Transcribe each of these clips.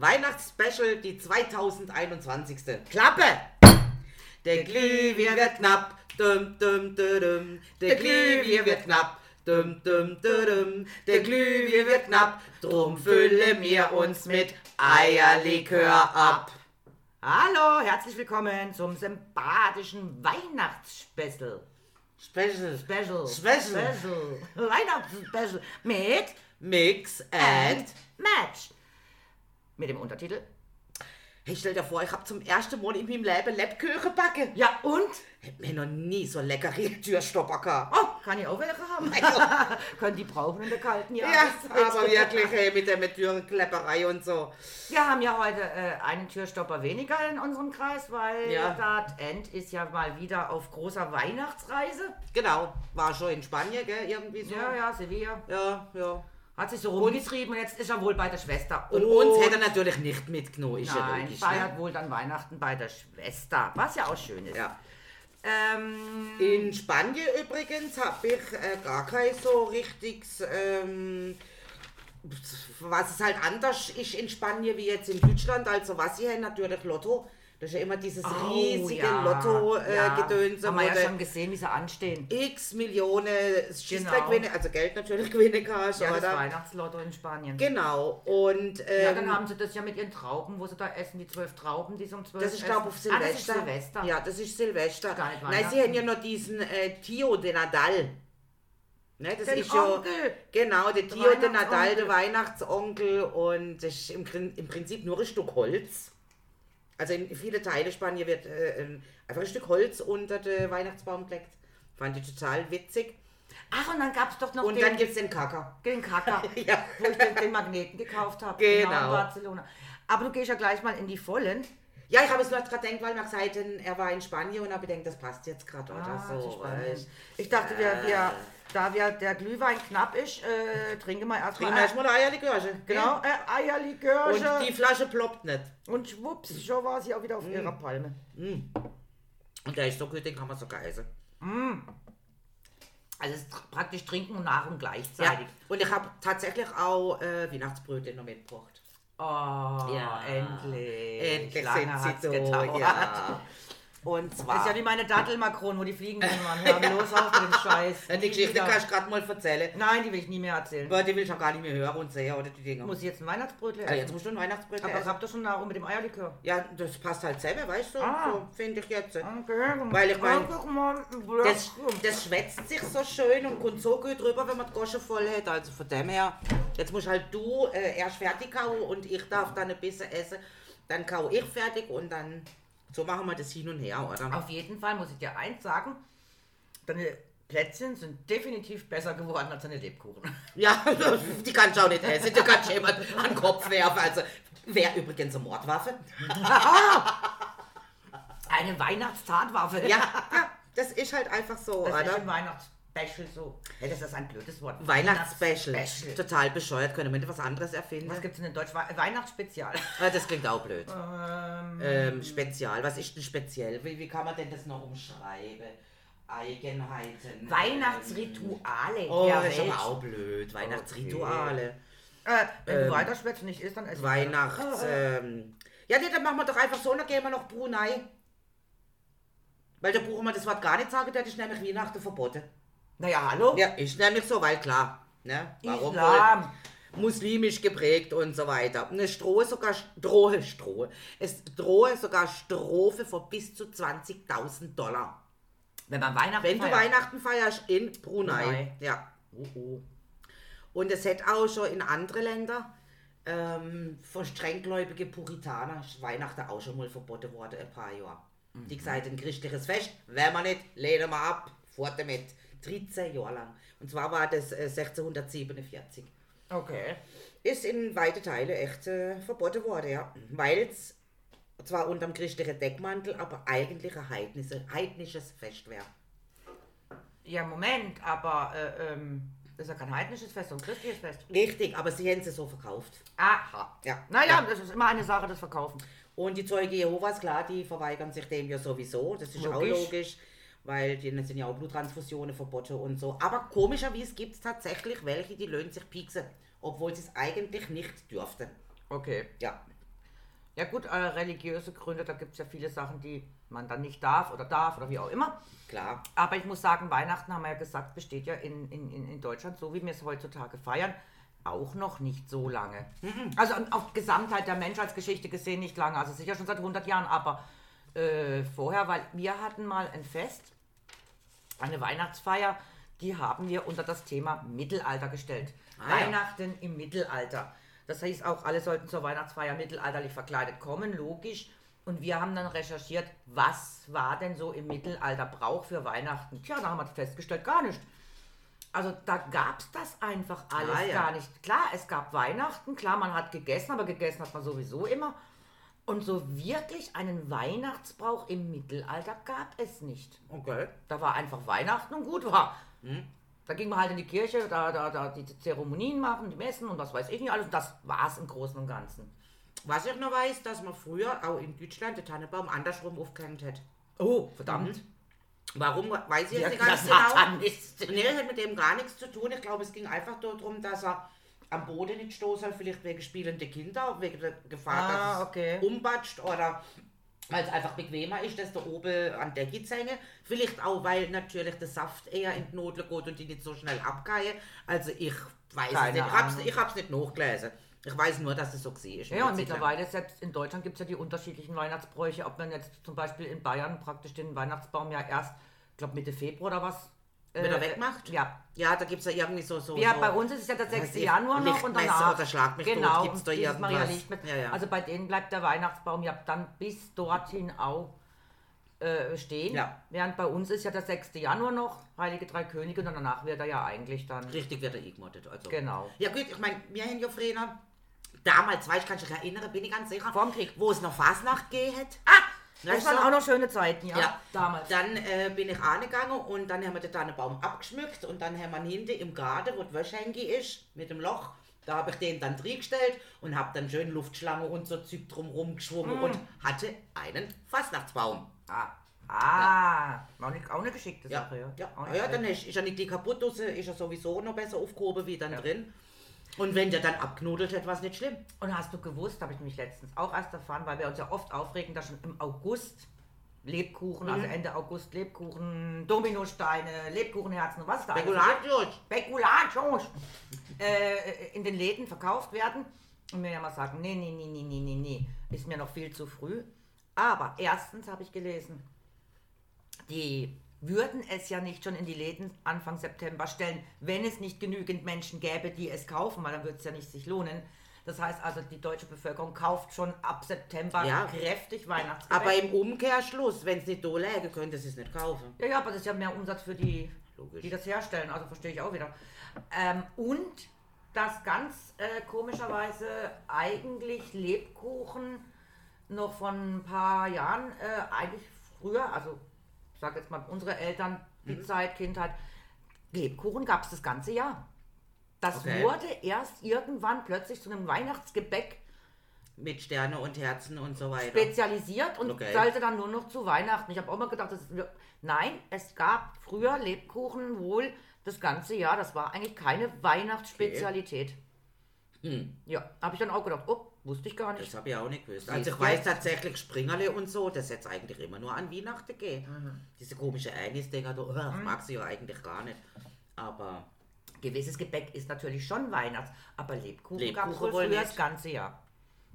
Weihnachtsspecial, die 2021. Klappe! Der Glühwein wird knapp, dum dum dum. Der Glühwein wird knapp, dum dum dum dum. Der Glühwein wird knapp, drum füllen wir uns mit Eierlikör ab. Hallo, herzlich willkommen zum sympathischen Weihnachtsspecial. Special, Special. Special. Special. Weihnachtsspecial. Mit Mix and. Match. Mit dem Untertitel. Hey, stell dir vor, ich hab zum ersten Mal in meinem Leben Lebkuchen backen. Ja, und? Hätt mir noch nie so leckere Türstopper gehabt. Oh, kann ich auch welche haben? Können die brauchen in der kalten Ja, Jahreszeit. aber wirklich, hey, mit der mit Türklepperei und so. Wir haben ja heute äh, einen Türstopper weniger in unserem Kreis, weil Ja. das End ist ja mal wieder auf großer Weihnachtsreise. Genau, war schon in Spanien, gell, irgendwie so. Ja, ja, Sevilla. Ja, ja. Hat sich so rumgetrieben und jetzt ist er wohl bei der Schwester. Und uns hätte er natürlich nicht mitgenommen, ist ja Nein, logisch. feiert Ne? wohl dann Weihnachten bei der Schwester, was ja auch schön ist. Ja. Ähm, In Spanien übrigens habe ich äh, gar kein so richtiges, ähm, was es halt anders ist in Spanien wie jetzt in Deutschland. Also was sie haben, natürlich Lotto. Das ist ja immer dieses oh, riesige ja, Lotto-Gedönse, ja, Haben wir ja schon gesehen, wie sie anstehen. x Millionen Schießball Genau. also Geld natürlich gewinnen kannst, Ja, das oder? Weihnachtslotto in Spanien. Genau. Und ähm, Ja, dann haben sie das ja mit ihren Trauben, wo sie da essen, die zwölf Trauben, die sie um zwölf Das ist, glaube ich, auf Silvester. Ah, das ist Silvester. Ja, das ist Silvester. Gar nicht Nein, sie haben ja noch diesen äh, Tio de Nadal. Ne, das Den ist ja. Onkel. Genau, der Tio de Nadal, der Weihnachtsonkel. Und das ist im, im Prinzip nur ein Stück Holz. Also in viele Teile Spanien wird äh, ein- einfach ein Stück Holz unter den Weihnachtsbaum gelegt. Fand ich total witzig. Ach, und dann gab es doch noch Und den, dann gibt es den Kaka. den Kacker, Ja. wo ich den, den Magneten gekauft habe. Genau. in Barcelona. Aber du gehst ja gleich mal in die Vollen. Ja, ich habe es nur gerade gedacht, weil man gesagt hat, er war in Spanien und habe gedacht, das passt jetzt gerade oder Ah, so. Weißt. Ich dachte, wir, wir, da wir, der Glühwein knapp ist, äh, trinken wir erstmal. Trinken erstmal eine Eierlikörche. Genau, äh, Eierlikörche. Und die Flasche ploppt nicht. Und schwupps, schon war sie auch wieder auf Mm. ihrer Palme. Und der ist so gut, den kann man sogar essen. Also es ist praktisch trinken und Ja. gleichzeitig. Und ich habe tatsächlich auch äh, Weihnachtsbrötchen noch mitgebracht. Oh, Ja. endlich. Endlich Lange sind sie da. Ja. Und Das zwar. ist ja wie meine Dattelmakron, wo die fliegen drin waren. Hör los auf mit dem Scheiß. Ja, die Geschichte kannst du gerade mal erzählen. Nein, die will ich nie mehr erzählen. Aber die will ich auch gar nicht mehr hören und sehen oder die Dinger. Muss ich jetzt ein Weihnachtsbrötchen Ja, essen? jetzt musst du ein Weihnachtsbrötchen Aber ich essen. hab doch schon Nahrung mit dem Eierlikör. Ja, das passt halt selber, weißt du? Ah. So finde ich jetzt. Okay. Weil ich mein, Einfach mal ein Das, das schwätzt sich so schön und kommt so gut rüber, wenn man die Gosche voll hat. Also von dem her, jetzt musst halt du äh, erst fertig kauen und ich darf dann ein bisschen essen. Dann kau ich fertig und dann so machen wir das hin und her, oder? Auf jeden Fall muss ich dir eins sagen. Deine Plätzchen sind definitiv besser geworden als deine Lebkuchen. Ja, die kannst du auch nicht essen, die kannst du jemand an den Kopf werfen. Also, wäre übrigens eine Mordwaffe. Eine Weihnachtstatwaffe. Ja, das ist halt einfach so, Das ist oder? im Weihnachtsspecial so. Ja, das ist ein blödes Wort. Weihnachtsspecial. Weihnachtsspecial. Total bescheuert. Können wir was anderes erfinden? Was gibt es denn in Deutsch? We- Weihnachtsspezial. Ah, Das klingt auch blöd. Ähm, Ähm, spezial. Was ist denn speziell? Wie, wie kann man denn das noch umschreiben? Eigenheiten. Weihnachtsrituale. Ähm, oh, der das ist aber auch blöd. Weihnachtsrituale. Äh, wenn Ähm, du weiterschwätzt nicht isst, dann ich Weihnachts. Ähm, ja, nee, dann machen wir doch einfach so, dann gehen wir noch Brunei. Weil da brauchen wir das Wort gar nicht sagen, das ist nämlich Weihnachten verboten. Naja, hallo? Ja, ist nämlich so, weil klar. Ne? Warum Islam. wohl? Muslimisch geprägt und so weiter. Eine Strohe sogar, Strohe, Strohe. Es drohe sogar Strophe vor bis zu 20.000 Dollar. Wenn man Weihnachten Wenn du feiert. Weihnachten feierst in Brunei. Brunei. Ja. Oh, oh. Und es hätte auch schon in andere Länder ähm, für strenggläubige Puritaner ist Weihnachten auch schon mal verboten worden, ein paar Jahre. Die gesagt, ein christliches Fest, wenn wir nicht, lehnen wir ab, fort damit. 13 Jahre lang. Und zwar war das äh, 1647. Okay. Ist in weite Teile echt äh, verboten worden, ja. Weil es zwar unterm christlichen Deckmantel, aber eigentlich ein heidnische, heidnisches Fest wäre. Ja, Moment, aber äh, ähm, das ist ja kein heidnisches Fest, sondern ein christliches Fest. Richtig, aber sie haben sie so verkauft. Aha. Ja. Naja, Ja. das ist immer eine Sache des Verkaufens. Und die Zeuge Jehovas, klar, die verweigern sich dem ja sowieso. Das ist auch Logisch. Weil denen sind ja auch Bluttransfusionen verboten und so. Aber komischerweise gibt es tatsächlich welche, die löhnen sich pieksen, obwohl sie es eigentlich nicht dürften. Okay. Ja. Ja gut, äh, religiöse Gründe, da gibt es ja viele Sachen, die man dann nicht darf oder darf oder wie auch immer. Klar. Aber ich muss sagen, Weihnachten, haben wir ja gesagt, besteht ja in, in, in Deutschland, so wie wir es heutzutage feiern, auch noch nicht so lange. Also auf Gesamtheit der Menschheitsgeschichte gesehen nicht lange, also sicher schon seit 100 Jahren, aber äh, vorher, weil wir hatten mal ein Fest, eine Weihnachtsfeier, die haben wir unter das Thema Mittelalter gestellt. Ah, ja. Weihnachten im Mittelalter. Das heißt auch, alle sollten zur Weihnachtsfeier mittelalterlich verkleidet kommen, logisch. Und wir haben dann recherchiert, was war denn so im Mittelalter Brauch für Weihnachten? Tja, da haben wir festgestellt, gar nicht. Also da gab es das einfach alles Ah, ja. gar nicht. Klar, es gab Weihnachten, klar, man hat gegessen, aber gegessen hat man sowieso immer. Und so wirklich einen Weihnachtsbrauch im Mittelalter gab es nicht. Okay. Da war einfach Weihnachten und gut war. Hm? Da ging man halt in die Kirche, da, da, da die Zeremonien machen, die Messen und was weiß ich nicht alles. Und das war es im Großen und Ganzen. Was ich noch weiß, dass man früher auch in Deutschland den Tannenbaum andersrum aufgehängt hat. Oh, verdammt. Warum, weiß ich Ja, jetzt nicht ganz genau. Nee, hat mit dem gar nichts zu tun. Ich glaube, es ging einfach darum, dass er am Boden nicht stoßen soll, vielleicht wegen spielende Kinder, wegen der Gefahr, Ah, dass okay. es umbatscht oder weil es einfach bequemer ist, dass der oben an der hängen. Vielleicht auch, weil natürlich der Saft eher in die Notle geht und die nicht so schnell abgehen. Also ich weiß Keine es nicht. Ich hab's, Ahnung. ich hab's nicht nachgelesen. Ich weiß nur, dass es so gesehen ist. Ja, und mittlerweile, selbst in Deutschland gibt es ja die unterschiedlichen Weihnachtsbräuche. Ob man jetzt zum Beispiel in Bayern praktisch den Weihnachtsbaum ja erst, ich glaube Mitte Februar oder was. Äh, Wieder wegmacht? Ja. Ja, da gibt es ja irgendwie so... so Ja, so bei uns ist es ja der 6. Weiß ich, Januar noch und danach. oder Schlag mich genau, gibt's da dieses irgendwas? Maria. Ja, ja. Also bei denen bleibt der Weihnachtsbaum ja dann bis dorthin auch äh, stehen. Ja. Während bei uns ist ja der 6. Januar noch, Heilige Drei Könige, und danach wird er ja eigentlich dann. Richtig wird er eingemottet. Also. Genau. Ja gut, ich meine, wir haben ja früher, damals, weiß ich, kann ich mich erinnern, bin ich ganz sicher, Vorm Krieg. wo es noch Fasnacht hat. Ah! Das waren auch noch schöne Zeiten, ja. Ja. Damals. Dann äh, bin ich angegangen und dann haben wir den Tannenbaum abgeschmückt und dann haben wir hinten im Garten, wo die Wäschhänge ist, mit dem Loch, da habe ich den dann drin gestellt und habe dann schön Luftschlange und so Zeug drumherum geschwungen Mm. und hatte einen Fastnachtsbaum. Ah, ah. Auch, nicht, auch eine geschickte Ja, Sache, ja. ja. Nicht ja dann ist, ist er nicht die kaputt, ist er sowieso noch besser aufgehoben wie dann drin. Und wenn der dann abknudelt hat, war es nicht schlimm. Und hast du gewusst, habe ich nämlich letztens auch erst erfahren, weil wir uns ja oft aufregen, dass schon im August Lebkuchen, Mhm. also Ende August Lebkuchen, Dominosteine, Lebkuchenherzen und was da alles Spekulatius. Spekulatius äh, in den Läden verkauft werden. Und mir ja mal sagen, nee, nee, nee, nee, nee, nee, nee, ist mir noch viel zu früh. Aber erstens habe ich gelesen, die würden es ja nicht schon in die Läden Anfang September stellen, wenn es nicht genügend Menschen gäbe, die es kaufen, weil dann würde es ja nicht sich lohnen. Das heißt also, die deutsche Bevölkerung kauft schon ab September Ja. kräftig Weihnachtsgebäck. Aber im Umkehrschluss, wenn es nicht da läge, könnte sie es nicht kaufen. Ja, ja, aber das ist ja mehr Umsatz für die, Logisch. die das herstellen, also verstehe ich auch wieder. Ähm, und dass ganz äh, komischerweise eigentlich Lebkuchen noch von ein paar Jahren, äh, eigentlich früher, also ich sage jetzt mal unsere Eltern, die Mhm. Zeit, Kindheit, Lebkuchen gab es das ganze Jahr. Das Okay. wurde erst irgendwann plötzlich zu einem Weihnachtsgebäck Mit Sterne und Herzen und so weiter. spezialisiert und Okay. sollte dann nur noch zu Weihnachten. Ich habe auch mal gedacht, das ist, nein, es gab früher Lebkuchen wohl das ganze Jahr. Das war eigentlich keine Weihnachtsspezialität. Hm. Ja, habe ich dann auch gedacht, oh, wusste ich gar nicht. Das habe ich auch nicht gewusst. Also ich weiß tatsächlich Springerle und so, das jetzt eigentlich immer nur an Weihnachten geht. Mhm. Diese komische Anis-Dinger, da, oh, ich mag sie ja eigentlich gar nicht. Aber Gewisses Gebäck ist natürlich schon Weihnachts, aber Lebkuchen, Lebkuchen gab es wohl das ganze Jahr.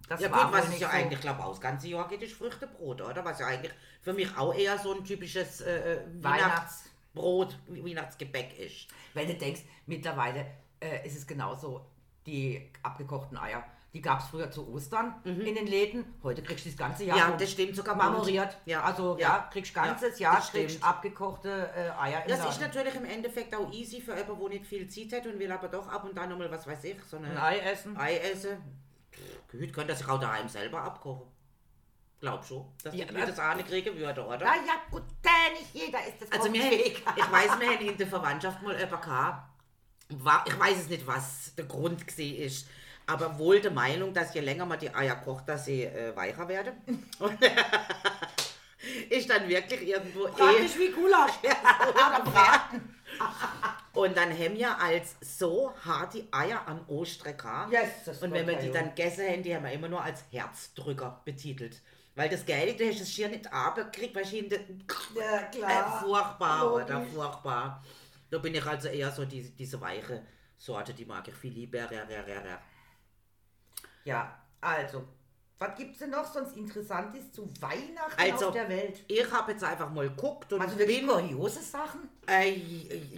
Das ja gut, was nicht ja so. eigentlich, glaube ich, das ganze Jahr geht, ist Früchtebrot, oder? Was ja eigentlich für mich auch eher so ein typisches äh, äh, Weihnachts- Weihnachtsbrot, Weihnachtsgebäck ist. Wenn du denkst, mittlerweile äh, ist es genauso, die abgekochten Eier, die gab es früher zu Ostern in den Läden. Heute kriegst du das ganze Jahr Mhm. Ja, das stimmt sogar marmoriert. Ja, also ja, ja, kriegst ganzes ja, Jahr das kriegst stimmt. abgekochte äh, Eier im Das Laden. ist natürlich im Endeffekt auch easy für jemanden, der nicht viel Zeit hat und will aber doch ab und an nochmal, was weiß ich, so eine ein Ei essen. Ei essen. Pff, Gut, könnte sich auch daheim selber abkochen. Glaub schon, dass Ja, die Leute das auch nicht kriegen würde, oder? Na ja, gut, äh, nicht jeder ist das Also kochfähig. ich weiß, wir haben in der Verwandtschaft mal jemanden gehabt. War, ich weiß es nicht, was der Grund gewesen ist. Aber wohl der Meinung, dass je länger man die Eier kocht, dass sie äh, weicher werden. Ist dann wirklich irgendwo eh... Praktisch wie Gulasch. Oder Braten. Und dann haben wir als so harte Eier an Ostern gehabt. Yes, das Und wenn wir die dann gegessen haben, die haben wir immer nur als Herzdrücker betitelt. Weil das Geile, du hast das Schier nicht abgekriegt, weil ich in den Ja, äh, furchtbar, Logisch. oder furchtbar. Da bin ich also eher so diese, diese weiche Sorte, die mag ich viel lieber. Ja, also, was gibt's denn noch sonst Interessantes zu Weihnachten Also, auf der Welt? Ich habe jetzt einfach mal geguckt und Also wirklich kuriose Sachen? Äh,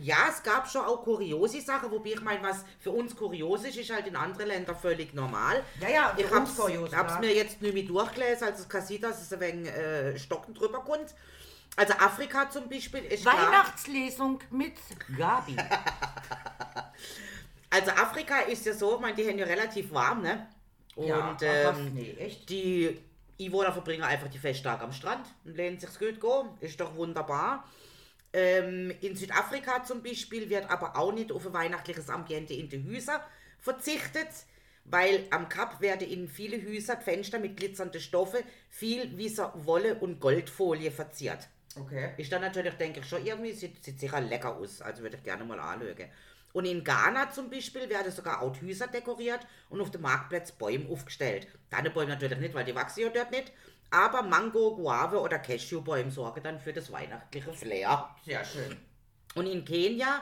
ja, es gab schon auch kuriose Sachen, wobei ich meine, was für uns kurios ist, ist halt in anderen Ländern völlig normal. Ja, ja, ich kurios, hab's ja. mir jetzt nicht mehr durchgelesen, also es kann sein, dass es ein wenig äh, stocken drüber kommt. Also Afrika zum Beispiel ist klar, Weihnachtslesung mit Gabi. also Afrika ist ja so, ich meine, die haben ja relativ warm, ne? Und ja, ähm, nee, die Einwohner verbringen einfach die Festtage am Strand und lehnen sich's gut go. Ist doch wunderbar. Ähm, in Südafrika zum Beispiel wird aber auch nicht auf ein weihnachtliches Ambiente in die Häuser verzichtet, weil am Kap werden in viele Häuser die Fenster mit glitzernden Stoffe, viel Wieser, Wolle und Goldfolie verziert. Okay. Ist dann natürlich, denke ich, schon irgendwie, sieht, sieht sicher lecker aus. Also würde ich gerne mal anschauen. Und in Ghana zum Beispiel werden sogar auch Häuser dekoriert und auf dem Marktplatz Bäume aufgestellt. Tannenbäume natürlich nicht, weil die wachsen ja dort nicht. Aber Mango, Guave oder Cashewbäume sorgen dann für das weihnachtliche Flair. Sehr schön. Und in Kenia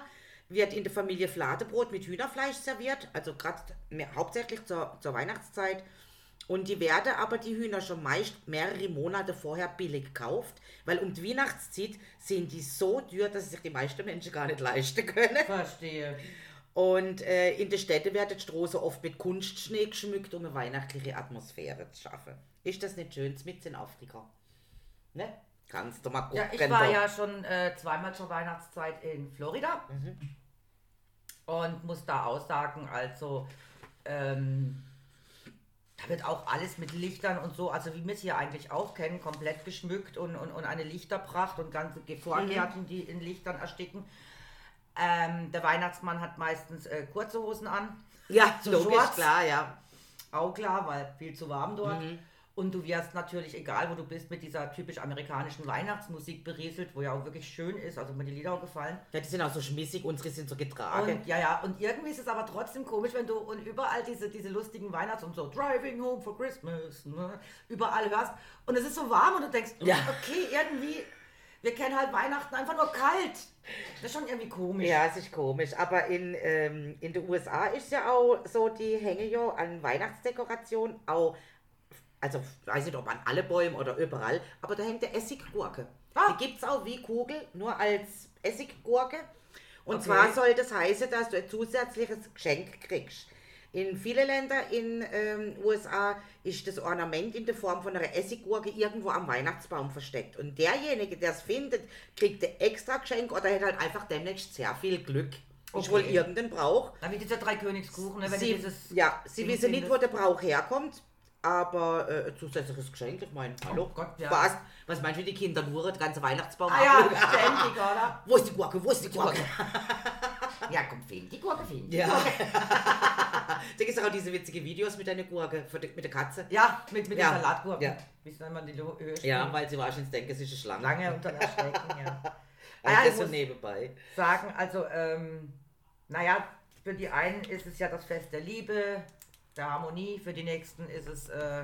wird in der Familie Fladebrot mit Hühnerfleisch serviert, also gerade hauptsächlich zur, zur Weihnachtszeit. Und die werden aber die Hühner schon meist mehrere Monate vorher billig gekauft, weil um die Weihnachtszeit sind die so teuer, dass sich die meisten Menschen gar nicht leisten können. Verstehe. Und äh, in den Städten werden die Straßen oft mit Kunstschnee geschmückt, um eine weihnachtliche Atmosphäre zu schaffen. Ist das nicht schön mit in Afrika? Ne? Kannst du mal gucken. Ja, ich war ja schon äh, zweimal zur Weihnachtszeit in Florida und muss da aussagen, also ähm, da wird auch alles mit Lichtern und so, also wie wir es hier eigentlich auch kennen, komplett geschmückt und, und, und eine Lichterpracht und ganze Vorgärten, die in Lichtern ersticken. Ähm, der Weihnachtsmann hat meistens äh, kurze Hosen an. Ja, so logisch, Shorts. klar, ja. Auch klar, weil viel zu warm dort. Mhm. Und du wirst natürlich, egal wo du bist, mit dieser typisch amerikanischen Weihnachtsmusik berieselt, wo ja auch wirklich schön ist. Also mir die Lieder auch gefallen. Ja, die sind auch so schmissig, unsere sind so getragen. Und ja, ja, und irgendwie ist es aber trotzdem komisch, wenn du und überall diese, diese lustigen Weihnachts- und so Driving Home for Christmas, ne, überall hörst. Und es ist so warm und du denkst, Ja. okay, irgendwie, wir kennen halt Weihnachten einfach nur kalt. Das ist schon irgendwie komisch. Ja, es ist komisch. Aber in, ähm, in den USA ist ja auch so, die hängen ja an Weihnachtsdekoration auch, also weiß nicht, ob an alle Bäume oder überall, aber da hängt der Essiggurke. Ah. Die gibt es auch wie Kugel, nur als Essiggurke. Und Okay. zwar soll das heißen, dass du ein zusätzliches Geschenk kriegst. In vielen Ländern in ähm, USA ist das Ornament in der Form von einer Essiggurke irgendwo am Weihnachtsbaum versteckt. Und derjenige, der es findet, kriegt ein extra Geschenk oder hat halt einfach demnächst sehr viel Glück. Ist Okay. wohl irgendein Brauch. Dann wie dieser Dreikönigskuchen, ne, wenn Sie, dieses ja, sie wissen nicht, wo der Brauch herkommt, aber äh, zusätzliches Geschenk, ich meine, hallo, Oh Gott, ja. was, was meinst du, die Kinder nur den ganzen Weihnachtsbaum Ah ja, ständig, oder? Wo ist die Gurke, wo ist die Gurke? Ja, komm, fehlen die Gurke, fehlen die Ja. Gurke. Da gibt es auch diese witzigen Videos mit einer Gurke, mit der Katze. Ja, mit, mit Ja, den Salatgurken. ja. Wie soll man die Höhe Ja, weil sie wahrscheinlich denken, es ist eine Schlange. Lange unter der Stecken, ja. Also Ah ja, das so nebenbei. sagen, also, ähm, naja, für die einen ist es ja das Fest der Liebe, der Harmonie, für die nächsten ist es äh,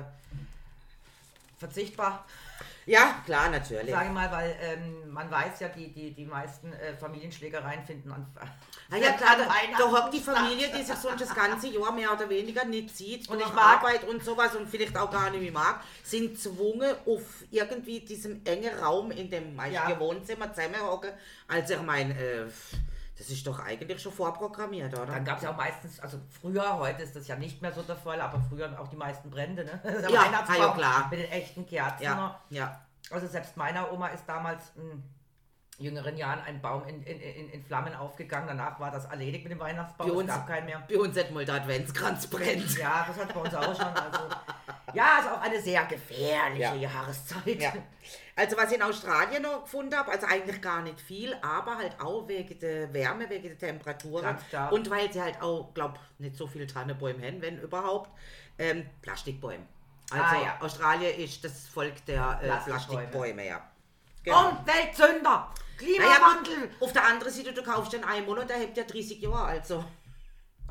verzichtbar, Ja, klar, natürlich. sage ich mal, weil ähm, man weiß ja, die, die, die meisten äh, Familienschlägereien finden an. Ah ja klar, da, da hockt die Familie, die sich so das ganze Jahr mehr oder weniger nicht sieht Und ich mag- Arbeit und sowas und vielleicht auch gar nicht mehr mag, sind gezwungen auf irgendwie diesem engen Raum in dem Ja. Wohnzimmer zusammenhocken. Also ich meine, äh, das ist doch eigentlich schon vorprogrammiert, oder? Dann gab es ja auch meistens, also früher, heute ist das ja nicht mehr so der Fall, aber früher auch die meisten Brände, ne? Der Ja, Weihnachtsbaum ja, klar. Mit den echten Kerzen. ja, ja. Also selbst meiner Oma ist damals in jüngeren Jahren ein Baum in, in, in, in Flammen aufgegangen. Danach war das erledigt mit dem Weihnachtsbaum. Bei Es uns- gab keinen mehr. Bei uns hat mal der Adventskranz brennt. Ja, das hat bei uns auch schon. Also, ja, ist auch eine sehr gefährliche Ja. Jahreszeit. Ja. Also was ich in Australien noch gefunden habe, also eigentlich gar nicht viel, aber halt auch wegen der Wärme, wegen der Temperaturen und weil sie halt auch, glaub, nicht so viel Tannenbäume haben, wenn überhaupt, ähm, Plastikbäume. Also Ah, ja. Australien ist das Volk der äh, Plastikbäume. Plastikbäume, ja. Genau. Umweltsünder! Naja, Klimawandel! gut, auf der anderen Seite, du kaufst den einen Monat, der hebt ja 30 Jahre, also.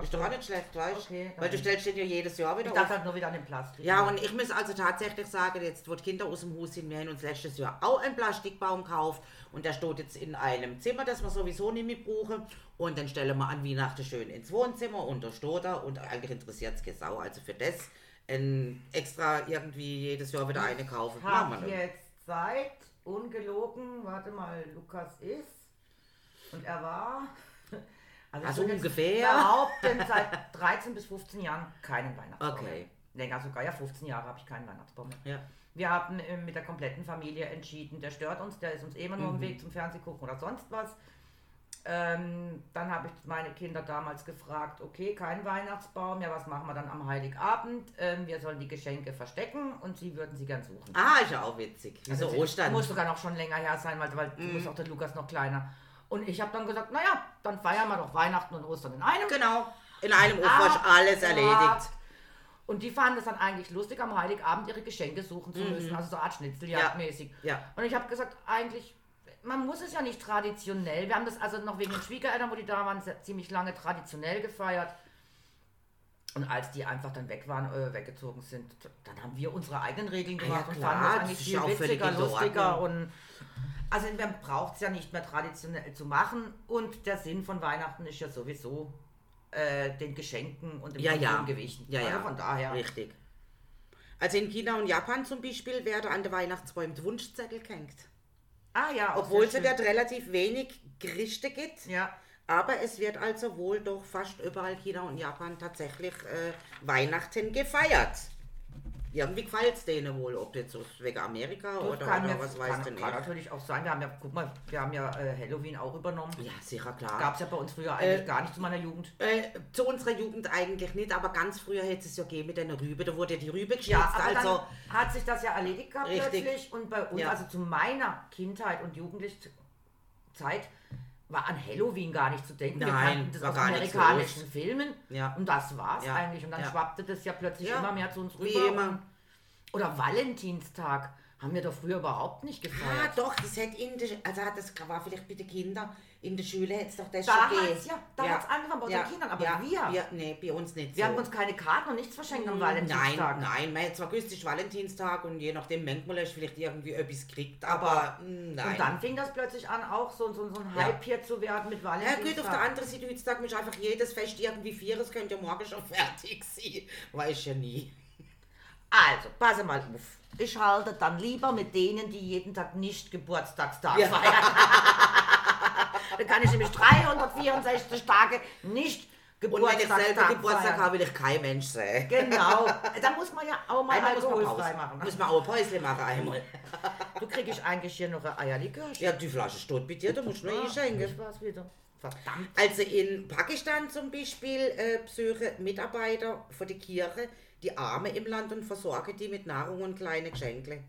Ist doch auch nicht schlecht, weißt du? Okay, Weil du stellst den ja jedes Jahr wieder ich auf. dachte halt nur wieder an den Plastik. Ja, und ich muss also tatsächlich sagen, jetzt, wo die Kinder aus dem Haus sind, wir haben uns letztes Jahr auch einen Plastikbaum gekauft und der steht jetzt in einem Zimmer, das wir sowieso nicht mehr brauchen. Und dann stellen wir an Weihnachten schön ins Wohnzimmer und da steht er und eigentlich interessiert es keine Sau. Also für das ein extra irgendwie jedes Jahr wieder eine kaufen. Machen wir Hab nicht. jetzt seit ungelogen, warte mal, Lukas ist und er war. Also, ich Also jetzt ungefähr? Behaupten, seit 13 bis 15 Jahren keinen Weihnachtsbaum. Okay. Länger sogar, ja, 15 Jahre habe ich keinen Weihnachtsbaum mehr. Ja. Wir haben äh, mit der kompletten Familie entschieden, der stört uns, der ist uns eh immer nur Mhm. im Weg zum Fernsehgucken oder sonst was. Ähm, dann habe ich meine Kinder damals gefragt, okay, kein Weihnachtsbaum, ja, was machen wir dann am Heiligabend? Ähm, wir sollen die Geschenke verstecken und sie würden sie gern suchen. Ah, ist ja auch witzig. Wie so Also, Ostern. Muss sogar noch schon länger her sein, weil, weil Mhm. muss auch der Lukas noch kleiner. Und ich habe dann gesagt, naja, dann feiern wir doch Weihnachten und Ostern in einem. Genau. In einem ist alles ja. erledigt. Und die fanden es dann eigentlich lustig, am Heiligabend ihre Geschenke suchen zu müssen, also so eine Art Schnitzeljagdmäßig. Mhm. Ja. Und ich habe gesagt, eigentlich, man muss es ja nicht traditionell. Wir haben das also noch wegen den Schwiegereltern, wo die da waren, ziemlich lange traditionell gefeiert. Und als die einfach dann weg waren, äh, weggezogen sind, dann haben wir unsere eigenen Regeln Ah ja, gemacht und fanden das das eigentlich ist viel ja witziger, lustiger und also man braucht es ja nicht mehr traditionell zu machen und der Sinn von Weihnachten ist ja sowieso äh, den Geschenken und dem Ja, ja. Gewichten. Ja, also ja. von daher. Richtig. Also in China und Japan zum Beispiel werden an den Weihnachtsbäumen Wunschzettel gehängt. Ah ja, Obwohl es dort relativ wenig Gerichte gibt. Ja, Aber es wird also wohl doch fast überall China und Japan tatsächlich äh, Weihnachten gefeiert. Irgendwie gefällt es denen wohl, ob jetzt so wegen Amerika das oder, oder mir, was weiß kann, denn kann ich. natürlich auch sein. Wir haben ja, guck mal, wir haben ja äh, Halloween auch übernommen. Ja, sicher klar. Gab es ja bei uns früher eigentlich Äh, gar nicht zu meiner Jugend. Äh, zu unserer Jugend eigentlich nicht, aber ganz früher hätte es ja gegeben mit einer Rübe. Da wurde die Rübe geschnitzt. Ja, aber also, dann hat sich das ja erledigt gehabt Richtig. plötzlich. Und bei uns, Ja. also zu meiner Kindheit und Jugendlichzeit, war an Halloween gar nicht zu denken. Wir Nein, kannten das war aus amerikanischen. Filmen. Ja. Und das war's Ja. eigentlich. Und dann Ja. schwappte das ja plötzlich immer mehr zu uns rüber. Oder Valentinstag haben wir doch früher überhaupt nicht ah, gefeiert. doch, das hätte in der, also das war vielleicht bei den Kindern, in der Schule hätte es doch das Da schon gegeben. ja- da hat's angefangen bei unseren Kindern, aber ja, wir- wir? Nee, bei uns nicht wir so. haben uns keine Karten und nichts verschenkt am Nein, Valentinstag. nein, man hat zwar es ist Valentinstag und je nachdem du vielleicht irgendwie etwas gekriegt, aber mm, nein. Und dann fing das plötzlich an, auch so, so, so ein Ja. Hype hier zu werden mit ja Valentinstag. gut, auf der anderen Seite heutzutage muss einfach jedes Fest irgendwie vier, es könnte ja morgen schon fertig sein. Weiß ja nie. Also, passe mal auf. Ich halte dann lieber mit denen, die jeden Tag nicht Geburtstagstag Ja. dann kann ich nämlich 364 Tage nicht Und wenn ich Geburtstag selber Geburtstag habe, will ich kein Mensch sehen. Genau. Da muss man ja auch mal Einmal alkoholfrei machen. Muss man auch ein Päuschen machen einmal. Du krieg ich eigentlich hier noch ein Eierlikör. Ja, die Flasche steht bei dir, da musst du nur einschenken. Ich war's wieder. Verdammt. Also in Pakistan zum Beispiel äh, besuchen Mitarbeiter von der Kirche die Arme im Land und versorgen die mit Nahrung und kleine Geschenke.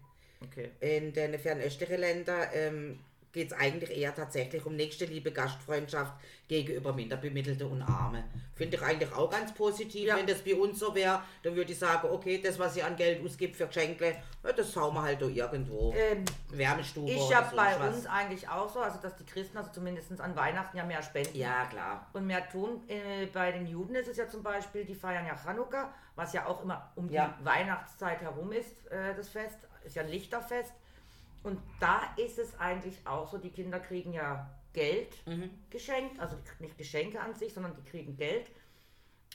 Okay. In den fernöstlichen Ländern ähm, geht es eigentlich eher tatsächlich um Nächstenliebe, Gastfreundschaft gegenüber Minderbemittelte und Arme. Finde ich eigentlich auch ganz positiv. Ja. Wenn das bei uns so wäre, dann würde ich sagen, okay, das, was ich an Geld ausgibt für Geschenke, ja, das hauen wir halt da irgendwo. Ähm, Wärmestube ich habe bei was. uns eigentlich auch so, also dass die Christen also zumindest an Weihnachten ja mehr spenden. Ja, klar. und mehr tun. Äh, bei den Juden ist es ja zum Beispiel, die feiern ja Chanukka, was ja auch immer um Ja. die Weihnachtszeit herum ist, äh, das Fest. Ist ja ein Lichterfest. Und da ist es eigentlich auch so, die Kinder kriegen ja Geld Mhm. geschenkt, also die kriegen nicht Geschenke an sich, sondern die kriegen Geld.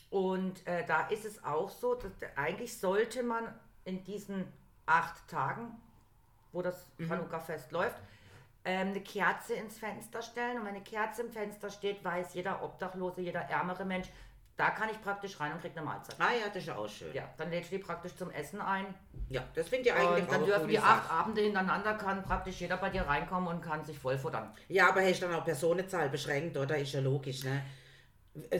Und äh, da ist es auch so, dass eigentlich sollte man in diesen acht Tagen, wo das Mhm. Chanukka-Fest läuft, ähm, eine Kerze ins Fenster stellen. Und wenn eine Kerze im Fenster steht, weiß jeder Obdachlose, jeder ärmere Mensch, da kann ich praktisch rein und krieg eine Mahlzeit. Ah ja, das ist ja auch schön. Ja, dann lädst du die praktisch zum Essen ein. Ja, das finde ich eigentlich Und dann dürfen die acht. Abende hintereinander, kann praktisch jeder bei dir reinkommen und kann sich voll futtern. Ja, aber hast du dann auch Personenzahl beschränkt, oder? Ist ja logisch, ne?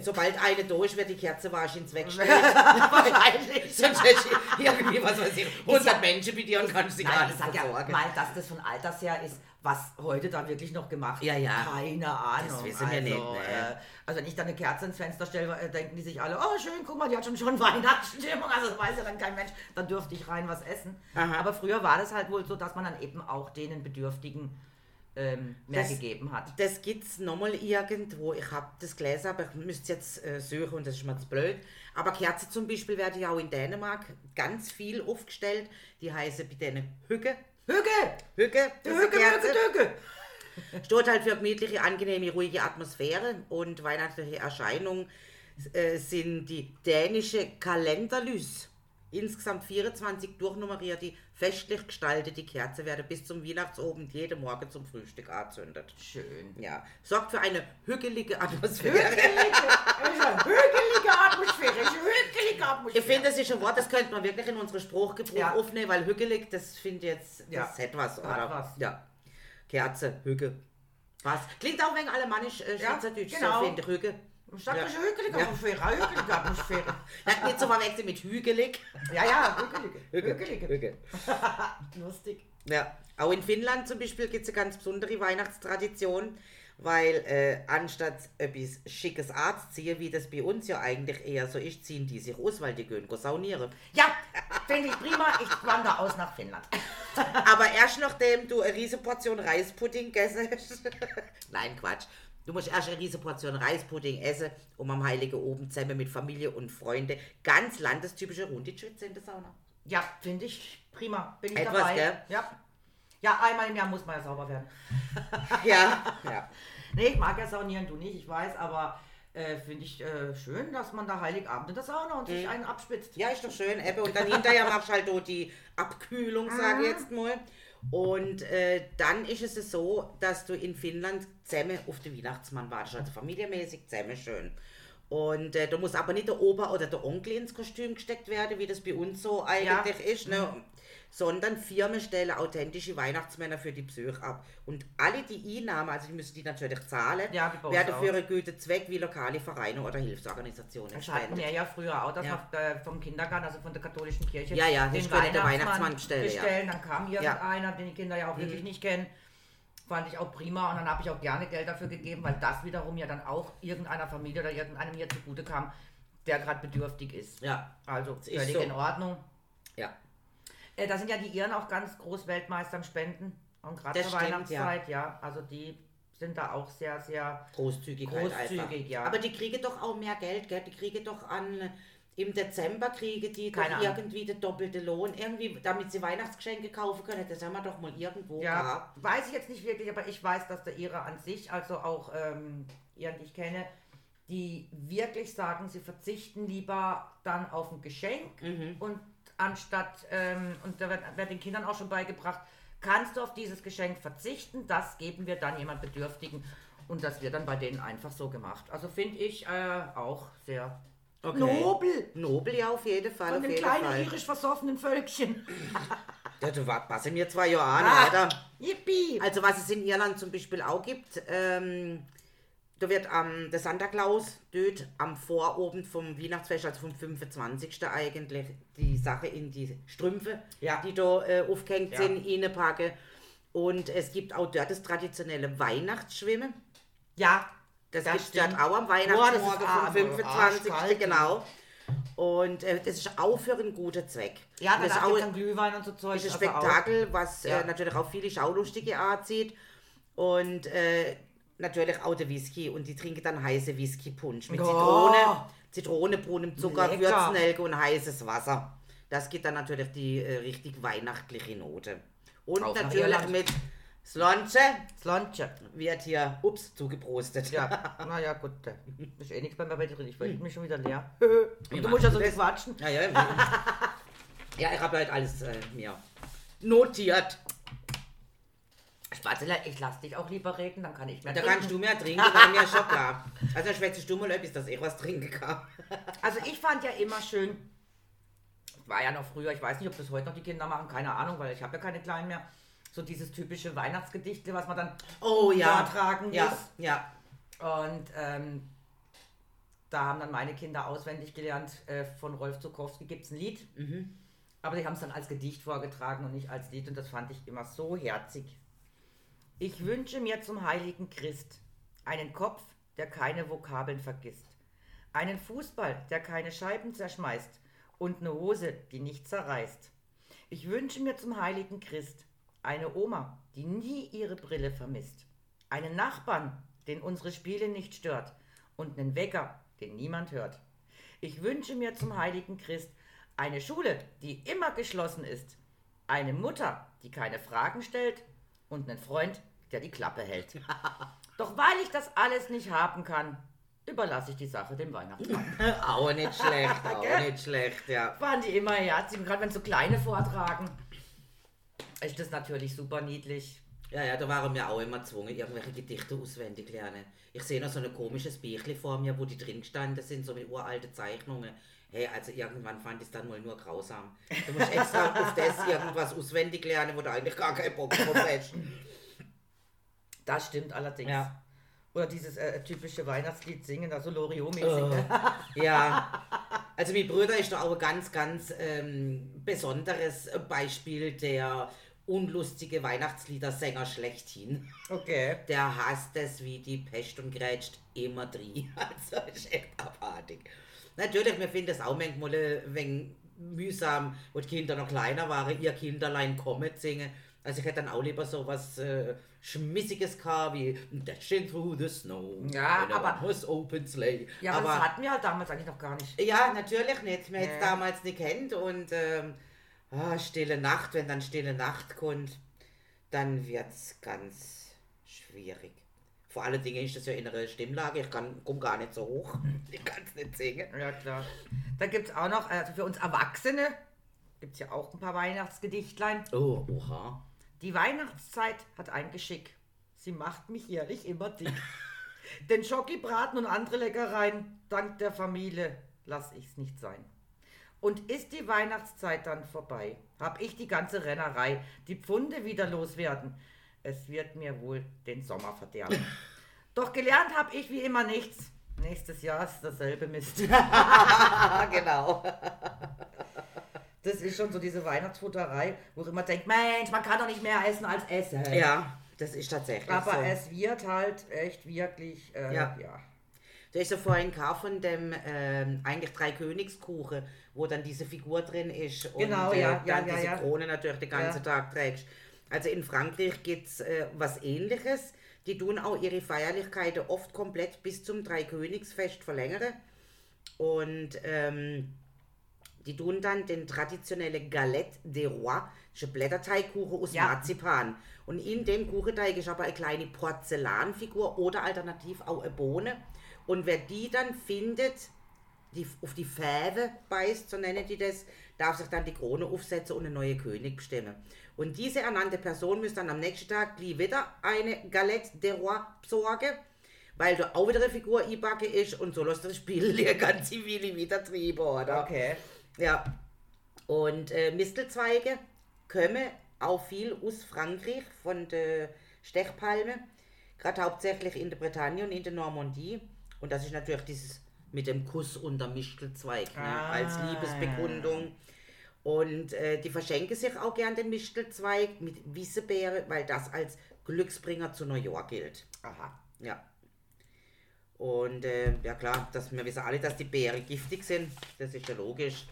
Sobald eine durch wird, die Kerze wahrscheinlich wegstellen. Wahrscheinlich. Sonst hätte ich irgendwie, was weiß ich, 100 Menschen bei dir und kannst sie gar nicht ich sag ja versorgen. mal, dass das von Alters her ist, was heute da wirklich noch gemacht Ja, ja. Keine Ahnung. Das wissen wir nicht, ne. Äh, also wenn ich da eine Kerze ins Fenster stelle, äh, denken die sich alle, oh schön, guck mal, die hat schon schon Weihnachtsstimmung. Also das weiß ja dann kein Mensch, dann dürfte ich rein was essen. Aha. Aber früher war das halt wohl so, dass man dann eben auch denen Bedürftigen ähm, mehr Das- gegeben hat. Das gibt's nochmal irgendwo. Ich habe das gelesen, aber ich müsste jetzt äh, suchen und das ist mir zu blöd. Aber Kerzen zum Beispiel werden ja auch in Dänemark ganz viel aufgestellt. Die heißen bei denen Hügge. Eine Hüge, Kerze. Hüge, Hüge! Steht halt für gemütliche, angenehme, ruhige Atmosphäre und weihnachtliche Erscheinungen äh, sind die dänische Kalenderlys. Insgesamt 24 durchnummerierte, festlich gestaltete Kerzen werden bis zum Weihnachtsabend jeden Morgen zum Frühstück angezündet. Schön. Ja, sorgt für eine hügelige Atmosphäre. Hügelige, eine hügelige Atmosphäre, Atmosphäre. Ich finde, das ist ein Wort, das könnte man wirklich in unseren Spruchgebrauch Ja. aufnehmen, weil hügelig, das finde ich jetzt, das Ja. hat was, oder? Hat was. Ja. Kerze, Hüge. Was? Klingt auch wegen alemannisch, äh, Ja, Schweizerdeutsch, genau. so finde ich, Hüge. Ich sag Ja. hügelige Ja. Atmosphäre, eine hügelige Atmosphäre. Hat nicht zu verwechseln mit hügelig. Ja, ja, hügelige. Hügelige. Hüge. Lustig. Ja. Auch in Finnland zum Beispiel gibt es eine ganz besondere Weihnachtstradition, weil äh, anstatt etwas Schickes anzuziehen, wie das bei uns ja eigentlich eher so ist, ziehen die sich aus, weil die gehen go saunieren. Ja, finde ich prima. Ich wandere aus nach Finnland. Aber erst nachdem du eine riesige Portion Reispudding gegessen hast. Nein, Quatsch. Du musst erst eine riesige Portion Reispudding essen, um am Heiligen oben zusammen mit Familie und Freunden ganz landestypische Runde zu in der Sauna. Ja, finde ich prima. Bin ich Etwas, dabei. gell? Ja. Ja, einmal im Jahr muss man ja sauber werden. Ja, ja. Nee, ich mag ja saunieren, du nicht, ich weiß, aber äh, finde ich äh, schön, dass man da Heiligabend in der Sauna und sich einen abspitzt. Ja, ist doch schön, Ebbe. Und dann hinterher machst du halt auch die Abkühlung, sage ich jetzt mal. Und äh, dann ist es so, dass du in Finnland zusammen auf den Weihnachtsmann wartest, also familienmäßig zusammen schön. Und äh, da muss aber nicht der Opa oder der Onkel ins Kostüm gesteckt werden, wie das bei uns so eigentlich ist, ne? Sondern Firmen stellen authentische Weihnachtsmänner für die Psyche ab. Und alle die Einnahmen, also die müssen die natürlich zahlen, Ja, uns werden für einen guten Zweck wie lokale Vereine oder Hilfsorganisationen Das hatten wir ja früher auch, dass Ja. wir äh, vom Kindergarten, also von der katholischen Kirche, Ja, ja, den Weihnachtsmann Weihnachtsmann bestellen, ja. Dann kam irgendeiner, den die Kinder ja auch wirklich Mhm. nicht kennen. Fand ich auch prima und dann habe ich auch gerne Geld dafür gegeben, weil das wiederum ja dann auch irgendeiner Familie oder irgendeinem mir zugute kam, der gerade bedürftig ist. Ja, Also ist völlig so. in Ordnung. Ja. Äh, da sind ja die Iren auch ganz groß Weltmeister im Spenden. Und gerade zur stimmt, Weihnachtszeit, ja. Also die sind da auch sehr, sehr. Großzügig, Großzügig, halt ja. Aber die kriegen doch auch mehr Geld, gell? Die kriegen doch an, im Dezember kriegen die doch Keine Ahnung. irgendwie den doppelten Lohn, irgendwie, damit sie Weihnachtsgeschenke kaufen können. Das haben wir doch mal irgendwo Ja, gehabt. weiß ich jetzt nicht wirklich, aber ich weiß, dass der Ire an sich, also auch ähm, Iren, die ich kenne, die wirklich sagen, sie verzichten lieber dann auf ein Geschenk Mhm. und anstatt, ähm, und da wird, wird den Kindern auch schon beigebracht, kannst du auf dieses Geschenk verzichten, das geben wir dann jemand Bedürftigen und das wird dann bei denen einfach so gemacht. Also finde ich äh, auch sehr Okay. nobel Nobel, ja, auf jeden Fall. von auf dem kleinen Fall. irisch versoffenen Völkchen. Ja, du passe mir zwei Jahre an, Ah. Alter. Yippie! Also was es in Irland zum Beispiel auch gibt, ähm, da wird am der Santa Claus dort am Vorabend vom Weihnachtsfest, also vom 25. eigentlich, die Sache in die Strümpfe, Ja. die da äh, aufgehängt Ja. sind, reinpacken. Und es gibt auch dort das traditionelle Weihnachtsschwimmen. Ja, Das, Das gibt stimmt. dort auch am das Weihnachtsmorgen ist vom aber 25. arschkalt. genau. Und äh, das ist auch für einen guten Zweck. Ja, das ist auch dann Glühwein und so Zeug. ist ein also Spektakel, was Ja. äh, natürlich auch viele Schaulustige anzieht. Und äh, natürlich auch der Whisky. Und die trinken dann heiße Whisky-Punsch mit Oh. Zitrone, Zitrone, braunem Zucker, Lecker. Würznelke und heißes Wasser. Das gibt dann natürlich die äh, richtig weihnachtliche Note. Und Auf nach natürlich mit Slonche Slonche. wird hier, ups, zugeprostet. Ja, naja, gut. Da ist eh nichts bei mir drin. Ich wollte mich schon wieder leer. Und du musst ja so quatschen. Ja, ja. ja, ich habe halt alles äh, mir notiert. Spatzele, ich lass dich auch lieber reden, dann kann ich mehr Da trinken. kannst du mehr trinken, dann mir schon klar. Also schwätzest du mal etwas, dass ich was trinken kann. Also ich fand ja immer schön, war ja noch früher, ich weiß nicht, ob das heute noch die Kinder machen, keine Ahnung, weil ich habe ja keine Kleinen mehr. So dieses typische Weihnachtsgedichte, was man dann Oh ja. vortragen Ja, muss. ja. Und ähm, da haben dann meine Kinder auswendig gelernt, äh, von Rolf Zukowski gibt es ein Lied. Aber die haben es dann als Gedicht vorgetragen und nicht als Lied und das fand ich immer so herzig. Ich wünsche mir zum heiligen Christ einen Kopf, der keine Vokabeln vergisst. Einen Fußball, der keine Scheiben zerschmeißt. Und eine Hose, die nicht zerreißt. Ich wünsche mir zum heiligen Christ eine Oma, die nie ihre Brille vermisst. Einen Nachbarn, den unsere Spiele nicht stört. Und einen Wecker, den niemand hört. Ich wünsche mir zum heiligen Christ eine Schule, die immer geschlossen ist. Eine Mutter, die keine Fragen stellt. Und einen Freund, der die Klappe hält. Doch weil ich das alles nicht haben kann, überlasse ich die Sache dem Weihnachtsmann. auch nicht schlecht, auch nicht schlecht, ja. Waren die immer herzig, gerade wenn so kleine vortragen. Ist das natürlich super niedlich. Ja, ja, da waren wir auch immer gezwungen, irgendwelche Gedichte auswendig lernen. Ich sehe noch so ein komisches Büchle vor mir, wo die drin gestanden sind, so mit uralte Zeichnungen. Hey, also irgendwann fand ich es dann mal nur grausam. Du musst extra auf das irgendwas auswendig lernen, wo du eigentlich gar keinen Bock drauf hast. Das stimmt allerdings. Ja. Oder dieses äh, typische Weihnachtslied singen, also Loriot-mäßig. Ja, also mein Bruder ist da auch ein ganz, ganz ähm, besonderes Beispiel der unlustige Weihnachtsliedersänger schlechthin. Okay. Der hasst es wie die Pest und grätscht immer drin. Also ist echt abartig. Natürlich, wir finden es auch manchmal ein wenig mühsam, wo die Kinder noch kleiner waren, ihr Kinderlein kommet singen. Also ich hätte dann auch lieber so was äh, Schmissiges gehabt, wie Dashing through the snow. Ja, aber- one-horse open sleigh. Ja, aber, das hatten wir halt damals eigentlich noch gar nicht. Ja, natürlich nicht. Wir hätten es damals nicht kennt und ähm, ah, stille Nacht, wenn dann stille Nacht kommt, dann wird es ganz schwierig. Vor allen Dingen ist das ja innere Stimmlage, ich kann komm gar nicht so hoch. Ich kann es nicht singen. Ja, klar. Da gibt es auch noch, also für uns Erwachsene, gibt es ja auch ein paar Weihnachtsgedichtlein. Oh, oha. Die Weihnachtszeit hat ein Geschick. Sie macht mich jährlich immer dick. Den Schokibraten und andere Leckereien, dank der Familie, lass ich's nicht sein. Und ist die Weihnachtszeit dann vorbei, hab ich die ganze Rennerei, die Pfunde wieder loswerden. Es wird mir wohl den Sommer verderben. Doch gelernt hab ich wie immer nichts. Nächstes Jahr ist dasselbe Mist. Genau. Das ist schon so diese Weihnachtsfutterei, wo ich immer denke, Mensch, man kann doch nicht mehr essen als essen. Ja, das ist tatsächlich Aber so. es wird halt echt wirklich, äh, Ja. ja. Du hast ja vorhin gehabt von dem ähm, eigentlich drei Königskuchen, wo dann diese Figur drin ist und Genau, äh, ja, dann ja, diese. Krone natürlich den ganzen. Tag trägst. Also in Frankreich gibt es äh, was ähnliches. Die tun auch ihre Feierlichkeiten oft komplett bis zum Dreikönigsfest verlängern. Und ähm, die tun dann den traditionellen Galette des Rois, das ist ein Blätterteigkuchen aus Ja. Marzipan. Und in dem Kuchenteig ist aber eine kleine Porzellanfigur oder alternativ auch eine Bohne. Und wer die dann findet, die auf die Fäve beißt, so nennen die das, darf sich dann die Krone aufsetzen und einen neuen König bestimmen. Und diese ernannte Person muss dann am nächsten Tag gleich wieder eine Galette des Rois besorgen, weil da auch wieder eine Figur einbacken ist und so lässt das Spiel eine ganze Weile wieder treiben, oder? Okay. Ja. Und äh, Mistelzweige kommen auch viel aus Frankreich von der Stechpalme, gerade hauptsächlich in der Bretagne und in der Normandie. Und das ist natürlich dieses mit dem Kuss unter Mistelzweig ne, Ah. als Liebesbekundung. Und äh, die verschenken sich auch gern den Mistelzweig mit Wissebeere, weil das als Glücksbringer zu Neujahr gilt. Aha. Ja. Und äh, ja klar, dass wir wissen alle, dass die Beeren giftig sind, das ist ja logisch.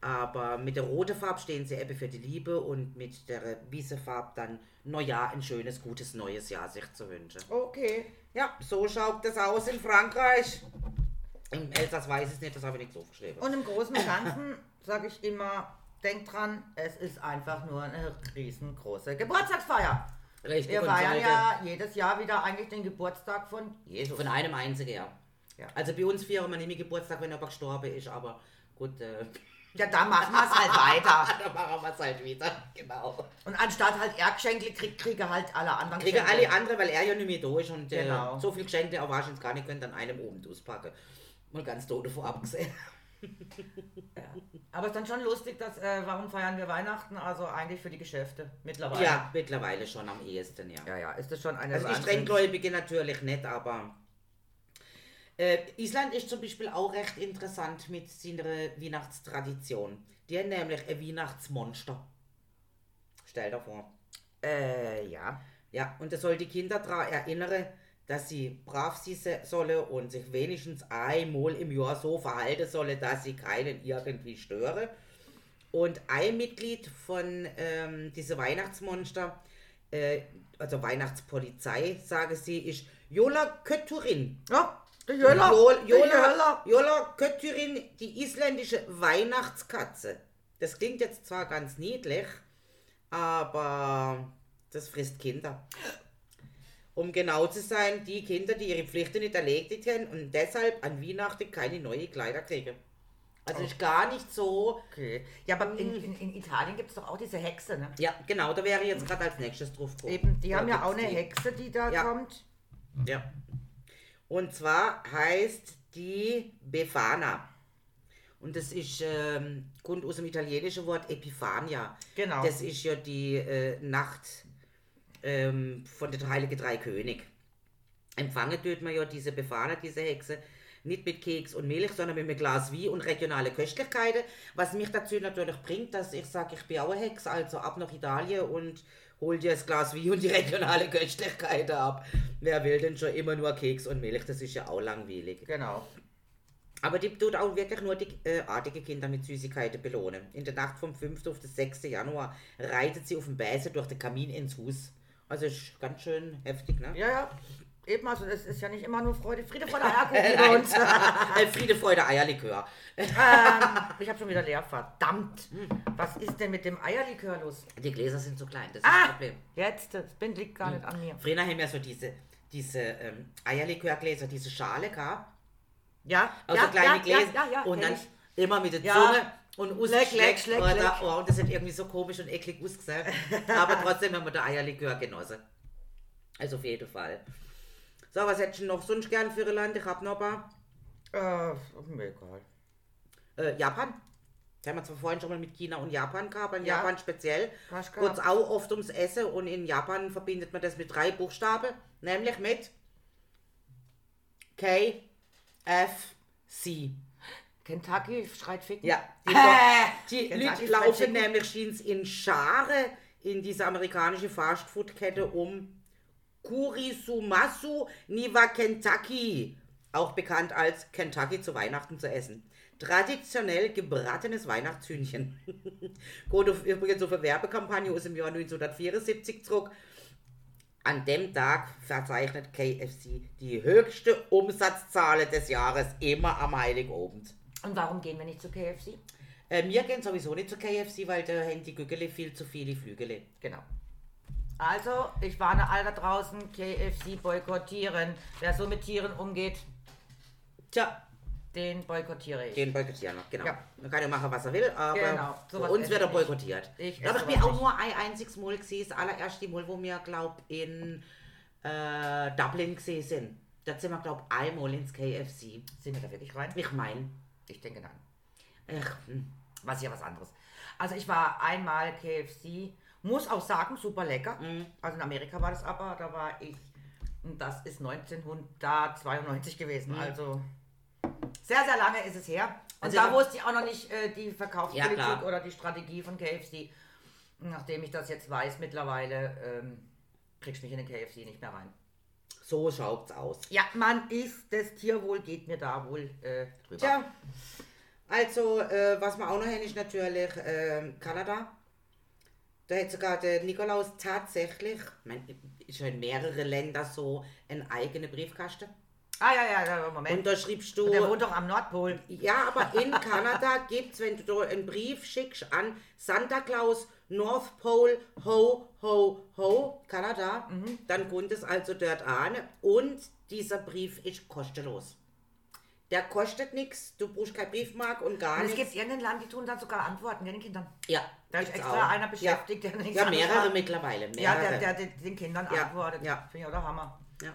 Aber mit der roten Farbe stehen sie eben für die Liebe und mit der weißen Farbe dann Neujahr ein schönes, gutes neues Jahr sich zu wünschen. Okay. Ja, so schaut das aus in Frankreich. Im Elsass weiß ich es nicht, das habe ich nicht so aufgeschrieben. Und im Großen und Ganzen sage ich immer, denkt dran, es ist einfach nur eine riesengroße Geburtstagsfeier. Richtig, Wir feiern sollte- ja jedes Jahr wieder eigentlich den Geburtstag von Jesus. Von einem einzigen, ja. Ja. Also bei uns feiern wir nicht mehr Geburtstag, wenn jemand gestorben ist, aber gut, äh, Ja, da machen wir es halt weiter. da machen wir es halt wieder. Genau. Und anstatt halt er Geschenke kriegt, kriege halt alle anderen Kriegen Geschenke. alle andere, weil er ja nicht mehr da ist und Genau. äh, so viel Geschenke wahrscheinlich gar nicht können an einem oben auspacken. Mal ganz tot davor abgesehen. Aber es ist dann schon lustig, dass, äh, warum feiern wir Weihnachten? Also eigentlich für die Geschäfte mittlerweile. Ja, mittlerweile schon am ehesten, ja. Ja, ja, ist das schon eine Also die Wahnsinn- Strenggläubige natürlich nicht, aber Äh, Island ist zum Beispiel auch recht interessant mit seiner Weihnachtstradition. Die haben nämlich ein Weihnachtsmonster. Stell dir vor. Äh, ja. Ja, und das soll die Kinder daran erinnern, dass sie brav sein sollen und sich wenigstens einmal im Jahr so verhalten sollen, dass sie keinen irgendwie stören. Und ein Mitglied von ähm, diesem Weihnachtsmonster, äh, also Weihnachtspolizei, sage sie, ist Jola Kötturin. Ja, der Jöller. Jol- der Jola, Jöller. Jola Kötturin, die isländische Weihnachtskatze. Das klingt jetzt zwar ganz niedlich, aber das frisst Kinder. Um genau zu sein, die Kinder, die ihre Pflichten nicht erledigt haben und deshalb an Weihnachten keine neuen Kleider kriegen. Also ist gar nicht so. Okay. Ja, aber in, in, in Italien gibt es doch auch diese Hexe, ne? Ja, genau, da wäre ich jetzt gerade als nächstes drauf gekommen. Eben, die Da haben ja auch eine die. Hexe, die da Ja. kommt. Ja. Und zwar heißt die Befana. Und das ist, ähm, kommt aus dem italienischen Wort Epifania. Genau. Das ist ja die äh, Nacht ähm, von den Heiligen Drei König. Empfangen tut man ja diese Befana, diese Hexe, nicht mit Keks und Milch, sondern mit einem Glas Wein und regionale Köstlichkeiten. Was mich dazu natürlich bringt, dass ich sage, ich bin auch eine Hexe, also ab nach Italien und hol dir das Glas Wein und die regionale Köstlichkeiten ab. Wer will denn schon immer nur Keks und Milch? Das ist ja auch langweilig. Genau. Aber die tut auch wirklich nur die äh, artige Kinder mit Süßigkeiten belohnen. In der Nacht vom 5. auf den 6. Januar reitet sie auf dem Bäse durch den Kamin ins Haus. Also ist ganz schön heftig, ne? Ja, ja. Eben, also es ist ja nicht immer nur Freude, Friede, Freude, Eierkuchen bei uns. Äh, Friede, Freude, Eierlikör. ähm, ich habe schon wieder leer, verdammt. Was ist denn mit dem Eierlikör los? Die Gläser sind zu klein, das ist das Ah, Problem. jetzt, das Bind liegt gar nicht an mir. Früher haben wir so diese, diese ähm, Eierlikörgläser, diese Schale gehabt. Ja, Also ja, kleine ja, Gläser. Ja, ja, ja, und dann kenn immer mit der Ja. Zunge und aus Leck, leck, leck, leck. Oh, und das hat irgendwie so komisch und eklig ausgesehen. Aber trotzdem haben wir den Eierlikör genossen. Also auf jeden Fall. So, was hättest du noch sonst gern für ein Land? Ich hab noch ein paar. Äh, mir egal. Äh, Japan. Da haben wir zwar vorhin schon mal mit China und Japan gehabt, in Ja. Japan speziell. Kurz auch oft ums Essen und in Japan verbindet man das mit drei Buchstaben, nämlich mit K, F, C. Kentucky schreit Ficken. Ja, die, Äh, die Leute laufen nämlich schien's in Schare in diese amerikanische Fastfood-Kette um Kurisumasu Niwa Kentucky, auch bekannt als Kentucky zu Weihnachten zu essen. Traditionell gebratenes Weihnachtshühnchen. Auf, übrigens auf eine Werbekampagne aus dem Jahr 1974 zurück. An dem Tag verzeichnet KFC die höchste Umsatzzahl des Jahres immer am Heiligabend. Und warum gehen wir nicht zu KFC? Äh, wir gehen sowieso nicht zu KFC, weil da haben die Güggele viel zu viele Flügele. Genau. Also, ich warne alle da draußen, KFC boykottieren. Wer so mit Tieren umgeht, Tja, den boykottiere ich. den boykottieren wir, genau. Ja. Man kann ja machen, was er will, aber Genau, für uns wird er ich boykottiert. Ich aber esse ich bin sowas auch nicht. nur ein einziges Mal gesehen, das allererste Mal, wo wir, glaub in äh, Dublin gesehen sind. Da sind wir, glaub einmal ins KFC. Sind wir da wirklich rein? Ich mein, Ich denke nein. ach, hm. Was ja was anderes. Also ich war einmal KFC, muss auch sagen, super lecker. Mhm. Also in Amerika war das aber, da war ich, das ist 1992 gewesen, Mhm. also sehr, sehr lange ist es her. Und Also da wusste ich auch noch nicht äh, die Verkaufspolitik Ja, oder die Strategie von KFC. Nachdem ich das jetzt weiß mittlerweile, ähm, kriegst du mich in den KFC nicht mehr rein. So schaut's aus. Ja, man ist, das Tierwohl geht mir da wohl äh, drüber. Tja, also, äh, was wir auch noch haben, ist natürlich ähm, Kanada. Da hat sogar der Nikolaus tatsächlich, ich mein, ist ja in mehrere Länder so, einen eigenen Briefkasten. Ah ja, ja, ja, Moment. Und da schriebst du. der wohnt doch am Nordpol. Ja, aber in Kanada gibt's, wenn du da einen Brief schickst an Santa Claus, North Pole, ho, ho, ho, Kanada, Mhm. dann kommt es also dort an und dieser Brief ist kostenlos. Der kostet nichts, du brauchst kein Briefmark und gar Und es nichts. gibt irgendein Land, die tun dann sogar Antworten, ja, den Kindern. Ja, Da ist extra auch. einer beschäftigt, ja. der nichts Ja, mehrere macht. mittlerweile. Mehrere. Ja, der, der, der den Kindern Ja, antwortet. ja. Finde ich auch der Hammer. Ja.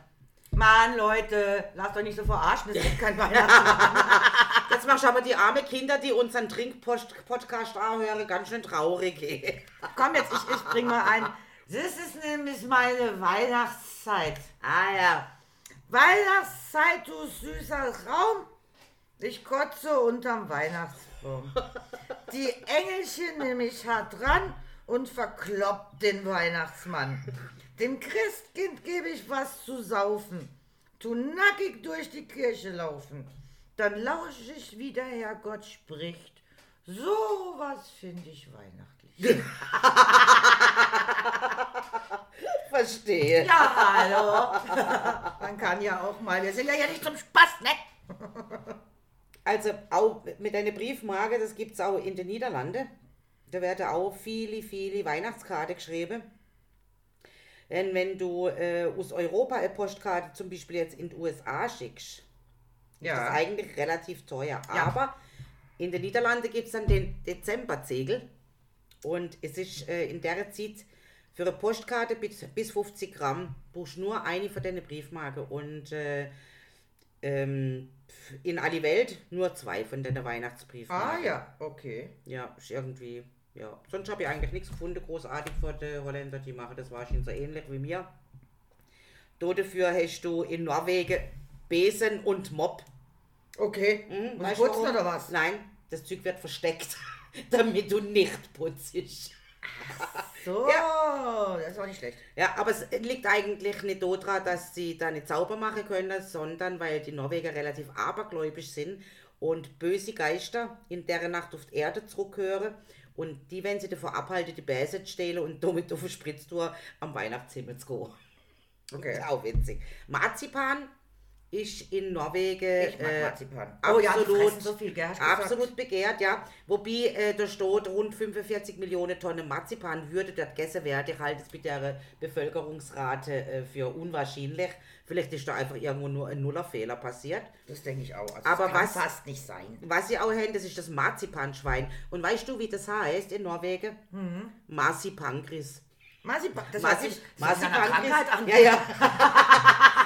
Mann, Leute, lasst euch nicht so verarschen, es gibt kein Weihnachten. Jetzt machst du aber die arme Kinder, die unseren Trink-Podcast hören, ganz schön traurig. Komm jetzt, ich, ich bring mal ein. Das ist nämlich meine Weihnachtszeit. ah ja. Weihnachtszeit, du süßer Raum. Ich kotze unterm Weihnachtsbaum. Die Engelchen nehme ich hart dran und verkloppt den Weihnachtsmann. Dem Christkind gebe ich was zu saufen. Tu nackig durch die Kirche laufen. Dann lausche ich, wie der Herrgott spricht. So was finde ich weihnachtlich. Verstehe. Ja, hallo. Man kann ja auch mal. Wir sind ja hier nicht zum Spaß, ne? Also auch mit einer Briefmarke, das gibt es auch in den Niederlanden. Da werden auch viele, viele Weihnachtskarte geschrieben. Denn wenn du äh, aus Europa eine Postkarte zum Beispiel jetzt in die USA schickst, ist das eigentlich relativ teuer. Ja. Aber in den Niederlanden gibt es dann den Dezemberzegel. Und es ist äh, in der Zeit für eine Postkarte bis, bis 50 Gramm brauchst du nur eine von deinen Briefmarken. Und äh, ähm, in alle Welt nur zwei von deinen Ah Weihnachtsbriefmarken. ja, okay. Ja, ist irgendwie, ja. Sonst habe ich eigentlich nichts gefunden, großartig von den Holländer, die machen das wahrscheinlich so ähnlich wie mir. Da dafür hast du in Norwegen Besen und Mob. Okay. Hm, ich du putzen warum? oder was? Nein, das Zeug wird versteckt, damit du nicht putzt. So, das ist auch nicht schlecht. Ja, aber es liegt eigentlich nicht daran, dass sie da nicht sauber machen können, sondern weil die Norweger relativ abergläubisch sind und böse Geister in der Nacht auf die Erde zurückhören und die, wenn sie davor abhalten, die Bäse stehlen und damit auf eine Spritztour am Weihnachtshimmel zu gehen. Okay. Ist auch witzig. Marzipan ist in Norwegen Ich mag äh, Marzipan. Oh ja, absolut, fressen so viel, gell, absolut begehrt, ja. Wobei äh, da steht, rund 45 Millionen Tonnen Marzipan würde dort gegessen werden. Ich halte es mit der Bevölkerungsrate äh, für unwahrscheinlich. Vielleicht ist da einfach irgendwo nur ein Nullerfehler passiert. Das denke ich auch. Also Aber das kann was- fast nicht sein. Was sie auch haben, das ist das Marzipanschwein. Und weißt du, wie das heißt in Norwegen? Mhm. Marzipankris. Marzipan, das Marzi sich sich einer Marzipankris. Krankheit an. Ja, ja.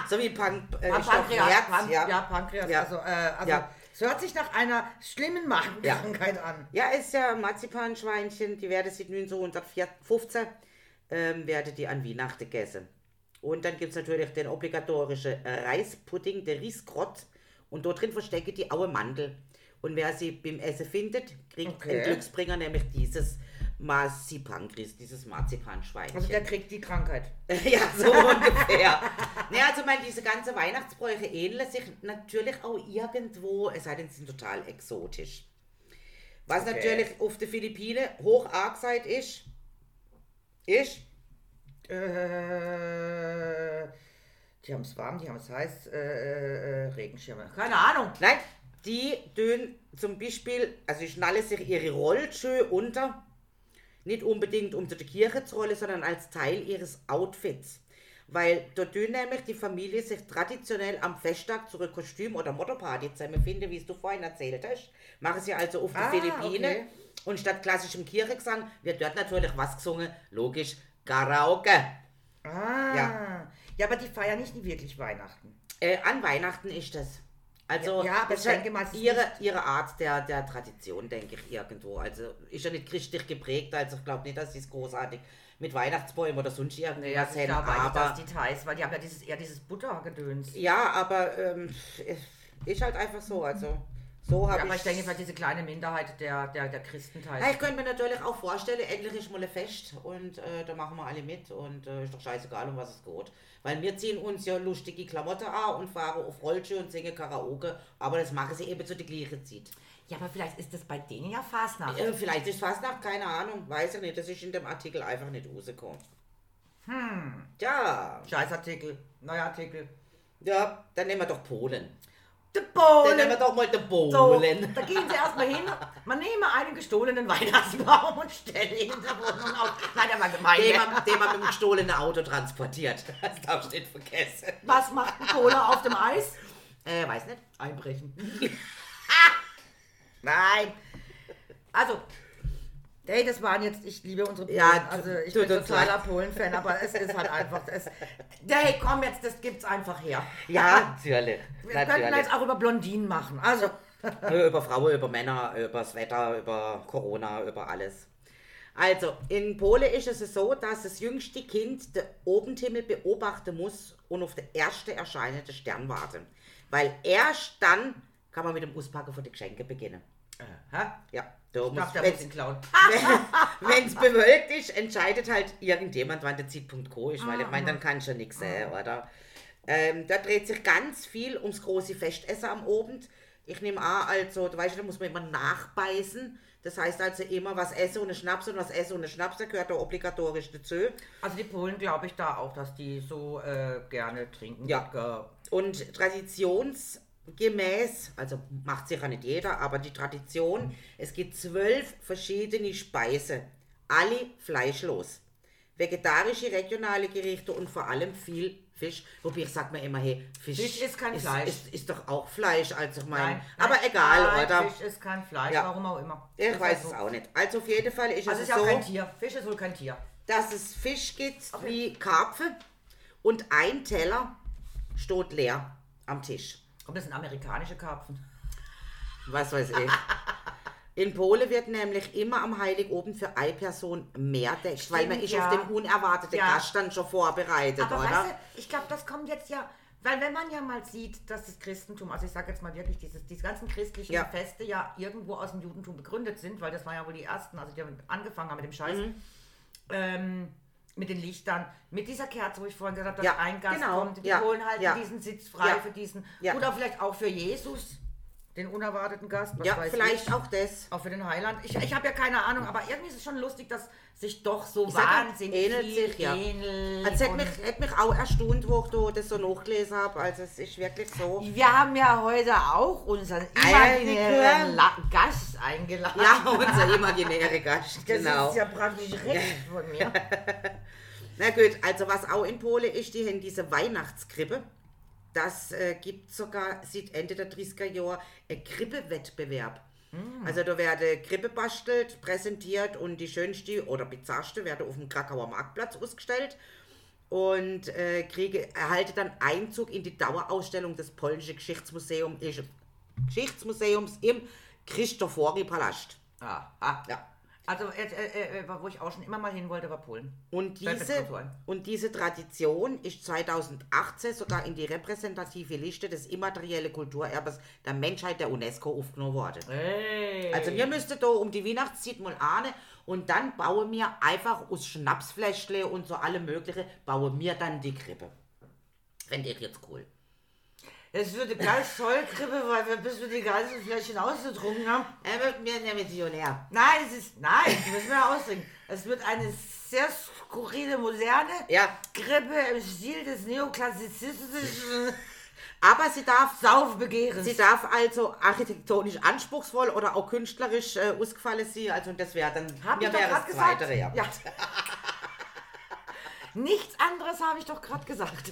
so wie Pan äh, Pan Pankreas, Herz, Pan, ja. ja. Pankreas. Ja. Also, äh, also Ja. es hört sich nach einer schlimmen Magenkrankheit an. Ja, ist ja Marzipanschweinchen, die werden seit 1915 ähm, werden die an Weihnachten gegessen. Und dann gibt es natürlich den obligatorischen äh, Reispudding, der Riesgrott. Und dort drin versteckt die aue Mandel. Und wer sie beim Essen findet, kriegt Okay. den Glücksbringer, nämlich dieses Marzipankris, dieses Marzipanschweinchen. Also der kriegt die Krankheit. Ja, so ungefähr. Ja, also man, diese ganze Weihnachtsbräuche ähneln sich natürlich auch irgendwo, es sei denn, sie sind total exotisch. Was Okay. natürlich auf den Philippinen hoch angesagt ist, ist, Äh, die haben es warm, die haben es heiß. Äh, äh, Regenschirme. Keine Ahnung. nein, die tun zum Beispiel, also ich schnalle sich ihre Rollschuhe unter, nicht unbedingt um zu der Kirche zu rollen, sondern als Teil ihres Outfits. Weil dort nämlich die Familie sich traditionell am Festtag zu einer Kostüm- oder Mottoparty zusammenfinden, wie es du vorhin erzählt hast. Machen sie also auf die Ah, Philippinen. okay. Und statt klassischem Kirchengesang wird dort natürlich was gesungen, logisch, Karaoke. Ah. Ja. Ja, aber die feiern nicht wirklich Weihnachten. Äh, an Weihnachten ist das. Also, Ja, das ist denke mal, ihre, nicht- ihre Art der, der Tradition, denke ich, irgendwo. Also, ist ja nicht christlich geprägt, also ich glaube nicht, dass sie es großartig mit Weihnachtsbäumen oder sonst irgendwas Nee, also eigentlich, aber... dass Details, weil die haben ja dieses, eher dieses Buttergedöns. Ja, aber ähm, ist halt einfach so, also... So Ja, habe aber ich... denke, weil diese kleine Minderheit der, der, der Christenteil. Ja, ich könnte mir natürlich auch vorstellen, endlich ist mal ein Fest und äh, da machen wir alle mit und äh, ist doch scheißegal, um was es geht. Weil wir ziehen uns ja lustige Klamotten an und fahren auf Rollschuhe und singen Karaoke, aber das machen sie eben zu der gleichen Zeit. Ja, aber vielleicht ist das bei denen ja Fastnacht. Äh, vielleicht ist Fastnacht, keine Ahnung, weiß ich nicht, das ist in dem Artikel einfach nicht rausgekommen. Hm. Ja, Scheißartikel, neuer Artikel. ja, dann nehmen wir doch Polen. Der Dann nehmen wir doch mal den So, Polen. da gehen sie erstmal hin, man nehme einen gestohlenen Weihnachtsbaum und stelle ihn in der Wohnung auf. Nein, der war gemein. Den man, den man mit dem gestohlenen Auto transportiert. Das darfst du nicht vergessen. Was macht ein Cola auf dem Eis? Äh, weiß nicht. Einbrechen. Nein. Also, hey, das waren jetzt, ich liebe unsere Polen. Ja, also ich bin totaler. Polen-Fan, aber es ist halt einfach. Es, hey, komm jetzt, das gibt's einfach her. Ja, natürlich. Wir könnten natürlich. jetzt auch über Blondinen machen. Also, über Frauen, über Männer, über das Wetter, über Corona, über alles. Also, in Polen ist es so, dass das jüngste Kind den Abendhimmel beobachten muss und auf den ersten erscheinenden Stern warten. Weil erst dann kann man mit dem Auspacken von den Geschenken beginnen. Aha. Ja, da Ich muss, darf der wenn's- muss ihn klauen. wenn es bewölkt ist, entscheidet halt irgendjemand, wann der Zeitpunkt gekommen ist, weil ich meine, dann kannst du ja nichts sehen, oder? Ähm, da dreht sich ganz viel ums große Festessen am Abend. Ich nehme an, also, du weißt, da muss man immer nachbeißen. Das heißt also immer was essen und ein Schnaps und was essen und ein Schnaps, da gehört da obligatorisch dazu. Also die Polen glaube ich da auch, dass die so äh, gerne trinken. Ja. Wodka. Und traditionsgemäß, also macht sicher nicht jeder, aber die Tradition, es gibt zwölf verschiedene Speisen, alle fleischlos. Vegetarische, regionale Gerichte und vor allem viel Fisch. Wobei ich sag mir immer, hey, Fisch, Fisch ist kein ist, Fleisch. Ist, ist doch auch Fleisch, also ich meine. Nein, Aber egal, nein, oder? Fisch ist kein Fleisch, Ja. warum auch immer. Ich Ist weiß es so. auch nicht. Also auf jeden Fall ist Also es ist ja auch kein so, Tier. Fisch ist wohl kein Tier. dass es Fisch gibt wie Karpfen und ein Teller steht leer am Tisch. Ob das sind amerikanische Karpfen? Was weiß ich. In Polen wird nämlich immer am Heiligabend für eine Person mehr deckt, weil man Stimmt, ist ja. auf den unerwarteten Ja. Gast dann schon vorbereitet, Aber oder? weißt du, ich glaube, das kommt jetzt ja, weil wenn man ja mal sieht, dass das Christentum, also ich sage jetzt mal wirklich, dieses, diese ganzen christlichen Ja. Feste ja irgendwo aus dem Judentum begründet sind, weil das waren ja wohl die ersten, also die haben angefangen haben mit dem Scheiß, Mhm. ähm, mit den Lichtern, mit dieser Kerze, wo ich vorhin gesagt habe, Ja, dass ein Gast genau, kommt, die ja, holen halt ja. diesen Sitz frei Ja. für diesen, Ja. oder vielleicht auch für Jesus, den unerwarteten Gast, was ja, vielleicht ich. auch das. Auch für den Heiland. Ich, ich habe ja keine Ahnung, aber irgendwie ist es schon lustig, dass sich doch so Ich wahnsinnig ähnelt sich, ja. ähnelt. Also hat und- mich, hat mich auch erstaunt, wo ich da das so nachgelesen habe. Also es ist wirklich so. Wir haben ja heute auch unseren imaginären La Gast eingeladen. Ja, unser imaginärer Gast, das genau. ist ja praktisch recht von mir. Na gut, also was auch in Polen ist, die haben diese Weihnachtskrippe. Das äh, gibt sogar seit Ende der 30er Jahre einen Krippewettbewerb. Also da werden Krippe bastelt, präsentiert und die schönste oder bizarrste werden auf dem Krakauer Marktplatz ausgestellt und äh, kriege, erhalte dann Einzug in die Dauerausstellung des polnischen Geschichtsmuseums, äh, Geschichtsmuseums im Christofori-Palast. Ah, ah. Ja. Also, äh, äh, äh, wo ich auch schon immer mal hin wollte, war Polen. Und mir diese, und diese Tradition ist 2018 sogar in die repräsentative Liste des immateriellen Kulturerbes der Menschheit der UNESCO aufgenommen worden. Hey. Also wir müssten da um die Weihnachtszeit mal ahnen und dann bauen wir einfach aus Schnapsfläschle und so alle mögliche, bauen wir dann die Krippe. Fände ich jetzt cool. Es wird eine ganz tolle Krippe, weil wir bis wir die ganzen Fläschchen ausgetrunken haben. Er wird mir nämlich Millionär. Nein, es ist, nein, das müssen wir ausdrücken. Es wird eine sehr skurrile, moderne Ja, Krippe im Stil des neoklassizistischen aber sie darf Saufbegehrens. Sie darf also architektonisch anspruchsvoll oder auch künstlerisch äh, ausgefallen sein. Also das wäre dann Hab mir wäre das ja. Ja. Nichts anderes habe ich doch gerade gesagt.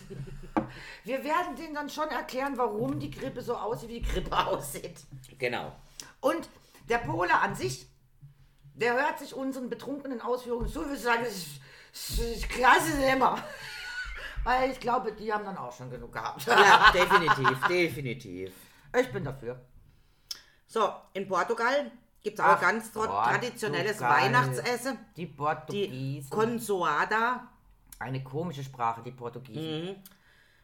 Wir werden denen dann schon erklären, warum die Grippe so aussieht, wie die Grippe aussieht. Genau. Und der Pole an sich, der hört sich unseren betrunkenen Ausführungen zu. Würde sagen, das ist, das ist klasse immer. Weil ich glaube, die haben dann auch schon genug gehabt. Ja, definitiv, definitiv. Ich bin dafür. So, in Portugal gibt es auch Ach, ganz Portugal. traditionelles Weihnachtsessen. Die Die Portugiesen. Consoada. Eine komische Sprache, die Portugiesen.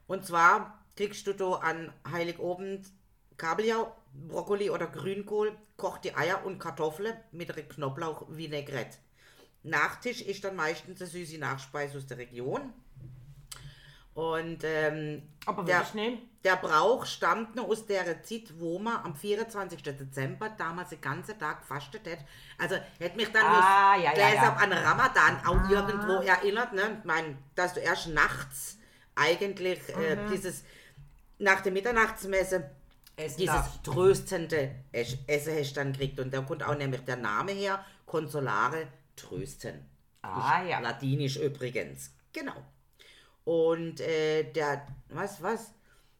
Und zwar kriegst du da an Heiligabend Kabeljau, Brokkoli oder Grünkohl, kocht die Eier und Kartoffeln mit einer Knoblauch-Vinaigrette. Nachtisch ist dann meistens eine süße Nachspeise aus der Region. Und ähm, Aber der, der Brauch stammt noch aus der Zeit, wo man am 24. Dezember damals den ganzen Tag gefastet hat. Also hätte mich dann Ah, ja, ja, ja. an Ramadan auch irgendwo erinnert. Ne? Ich mein, dass du erst nachts eigentlich äh, Mhm. dieses nach der Mitternachtsmesse Essen dieses darf. tröstende Esch- Essen hast dann kriegt. Und da kommt auch nämlich der Name her, Consolare, trösten. Ah, ja. Latinisch übrigens. Genau. Und äh, der, was, was?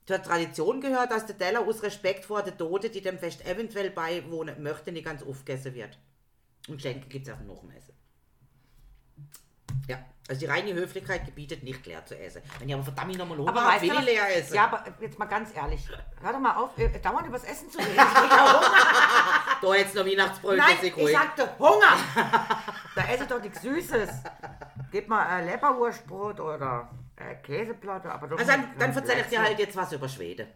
Zur Tradition gehört, dass der Teller aus Respekt vor der Tote, die dem Fest eventuell beiwohnen möchte, nicht ganz aufgegessen wird. Und Schenke gibt es auch noch im Essen. Ja, also die reine Höflichkeit gebietet nicht leer zu essen. Wenn ich aber verdammt nochmal Hunger Aber weißt will ich leer essen. Ja, aber jetzt mal ganz ehrlich. Hör doch mal auf, äh, dauernd übers Essen zu reden. Ich ja Hunger. Da jetzt noch Weihnachtsbrötchen, Nein, ich ruhig. sagte Hunger. Da esse ich doch nichts Süßes. Gib mal ein Leberwurstbrot oder äh, Käseplatte. Aber doch Also dann, dann ich dir halt jetzt was über Schweden.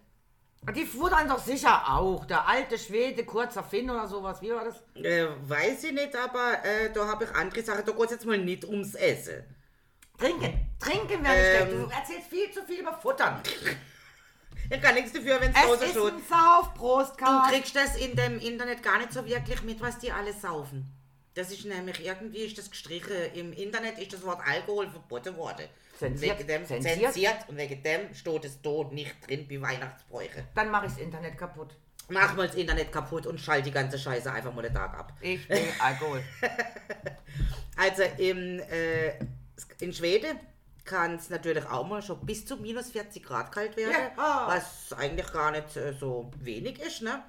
Die futtern doch sicher auch. Der alte Schwede, kurzer Finn oder sowas. Wie war das? Äh, weiß ich nicht, aber äh, da habe ich andere Sachen. Da geht es jetzt mal nicht ums Essen. Trinken. Trinken werde ich Ähm. denken. Du erzählst viel zu viel über Futtern. Ich kann nichts dafür, wenn es Es draußen ist steht. ein Saufprost, Du kriegst das in dem Internet gar nicht so wirklich mit, was die alles saufen. Das ist nämlich irgendwie ist das gestrichen. Im Internet ist das Wort Alkohol verboten worden. Zensiert. Wegen dem, Zensiert. zensiert. Und wegen dem steht es da nicht drin wie Weihnachtsbräuche. Dann mache ich das Internet kaputt. Mach mal das Internet kaputt und schalt die ganze Scheiße einfach mal den Tag ab. Ich will Alkohol. Also im, äh, in Schweden kann es natürlich auch mal schon bis zu minus 40 Grad kalt werden, Ja. was eigentlich gar nicht äh, so wenig ist. Ne?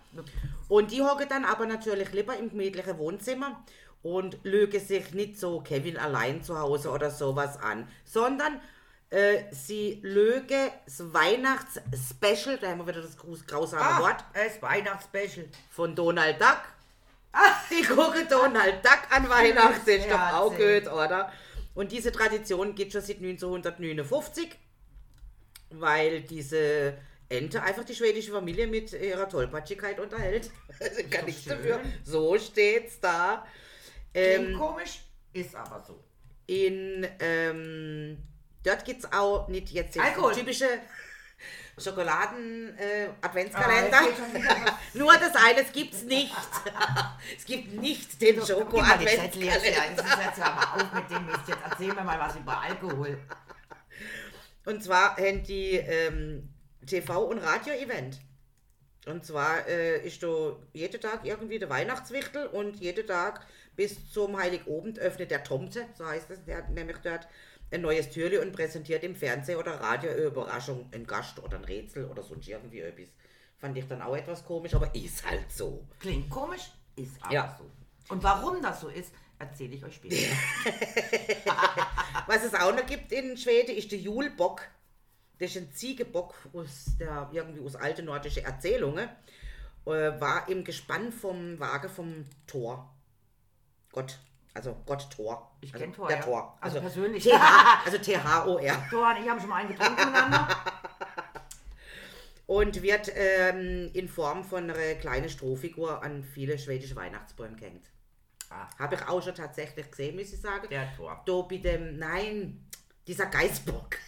Und die hocken dann aber natürlich lieber im gemütlichen Wohnzimmer und lügen sich nicht so Kevin allein zu Hause oder sowas an, sondern äh, sie lügen das Weihnachts-Special, da haben wir wieder das grausame Ah, Wort, es Weihnachtsspecial. von Donald Duck. Die gucken Donald Duck an Weihnachten, ist doch auch gut, oder? Und diese Tradition geht schon seit 1959, weil diese Ente einfach die schwedische Familie mit ihrer Tollpatschigkeit unterhält. Kann nichts schön. dafür. So steht's da. Klingt Ähm, komisch, ist aber so. in ähm, dort gibt's auch nicht jetzt den Alkohol. typische Schokoladen äh, Ah, es. Nur das eine, es gibt's nicht. es gibt nicht den Schoko Gib mal die Zettel jetzt her. Adventskalender. Jetzt, jetzt hör mal auf mit dem Mist. Jetzt erzähl mir mal was über Alkohol. Und zwar haben die ähm, TV- und Radio-Event. Und zwar äh, ist da jeden Tag irgendwie der Weihnachtswichtel und jeden Tag bis zum Heiligabend öffnet der Tomte, so heißt es, der hat nämlich dort ein neues Türli und präsentiert im Fernsehen oder Radio eine Überraschung, ein Gast oder ein Rätsel oder sonst irgendwie etwas. Fand ich dann auch etwas komisch, aber ist halt so. Klingt komisch, ist aber Ja. so. Und warum das so ist, erzähle ich euch später. Was es auch noch gibt in Schweden, ist der Julbock. Das ist ein Ziegebock aus der, irgendwie aus alten nordischen Erzählungen. Äh, war im Gespann vom Wagen vom Tor. Gott. Also Gott Tor. Ich also kenn Thor, Der ja. Tor. Also persönlich. TH, also T-H-O-R. Thor und ich haben schon mal einen getrunken miteinander. Und wird ähm, in Form von einer kleinen Strohfigur an viele schwedische Weihnachtsbäume gehängt. Ah. Habe ich auch schon tatsächlich gesehen, muss ich sagen. Der Thor. Da dem, nein, dieser Geißbock.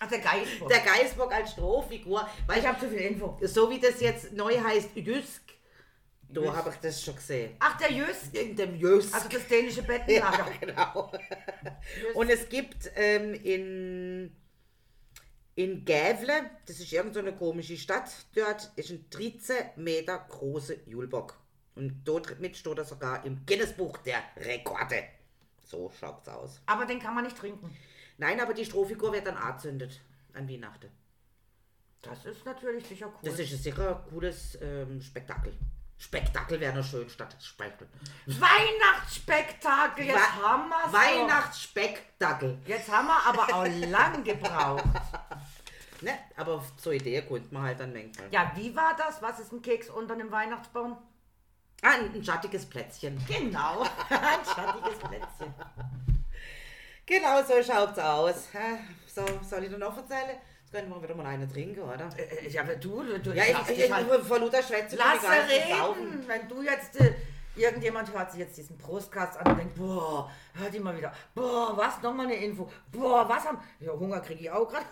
Ach, der Geist. Der Geißbock als Strohfigur. Weil ich habe zu viel Info. so wie das jetzt neu heißt, Jysk, da habe ich das schon gesehen. Ach, der Jöst. In dem Jysk. Also das dänische ja, Bettenlager. genau. Und es gibt ähm, in, in Gävle, das ist irgendeine so eine komische Stadt, dort ist ein 13 Meter großer Julbock. Und dort mit steht er sogar im Guinness-Buch der Rekorde. So schaut's aus. Aber den kann man nicht trinken. Nein, aber die Strohfigur wird dann angezündet an Weihnachten. Das ist natürlich sicher cool. Das ist sicher ein cooles ähm, Spektakel. Spektakel wäre noch schön statt Spektakel. Weihnachtsspektakel. Jetzt Wa- haben wir's doch. Weihnachtsspektakel. Jetzt haben wir aber auch lang gebraucht. Ne? Aber zur Idee kommt man halt dann manchmal. Ja, wie war das? Was ist ein Keks unter einem Weihnachtsbaum? Ah, ein, ein schattiges Plätzchen. Genau. Ein schattiges Plätzchen. Genau so schaut's aus. So, soll ich dir noch erzählen? Jetzt können wir wieder mal eine trinken, oder? Äh, Ja, aber du, du, Ja, ich, dich ich, halt- ich vor Luther Schwätze Lass ich reden. Wenn du jetzt, äh, irgendjemand hört sich jetzt diesen Prostcast an und denkt, boah, hört die mal wieder, boah, was, nochmal eine Info, boah, was haben, ja, Hunger kriege ich auch gerade.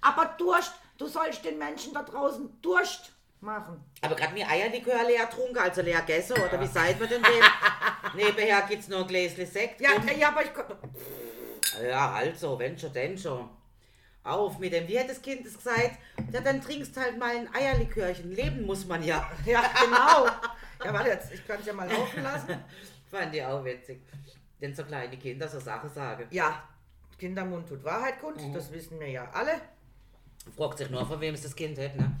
Aber Durst, du sollst den Menschen da draußen Durst machen. Aber gerade mir Eierlikör leer trunken, also leer gegessen, oder wie seid man denn dem? Nebenher gibt's noch ein Gläschen Sekt. Ja, ja, aber ich, Ja, also, wenn schon, denn schon. Auf mit dem, wie hat das Kind es gesagt? Ja, dann trinkst halt mal ein Eierlikörchen. Leben muss man ja. ja, genau. Ja, warte jetzt, ich kann es ja mal laufen lassen. Fand ich auch witzig. Denn so kleine Kinder so Sachen sagen. Ja, Kindermund tut Wahrheit kund, das wissen wir ja alle. Fragt sich nur, von wem es das Kind hat, ne?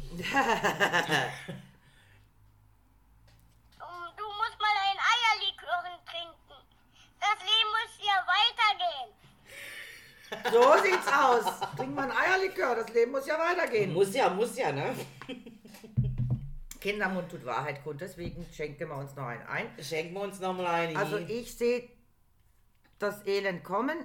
Du musst mal ein Eierlikören trinken. Das Leben muss ja weitergehen. So sieht's aus. Trink mal ein Eierlikör, das Leben muss ja weitergehen. Muss ja, muss ja, ne? Kindermund tut Wahrheit kund, deswegen schenken wir uns noch einen ein. Schenken wir uns nochmal eine. Also ich sehe das Elend kommen.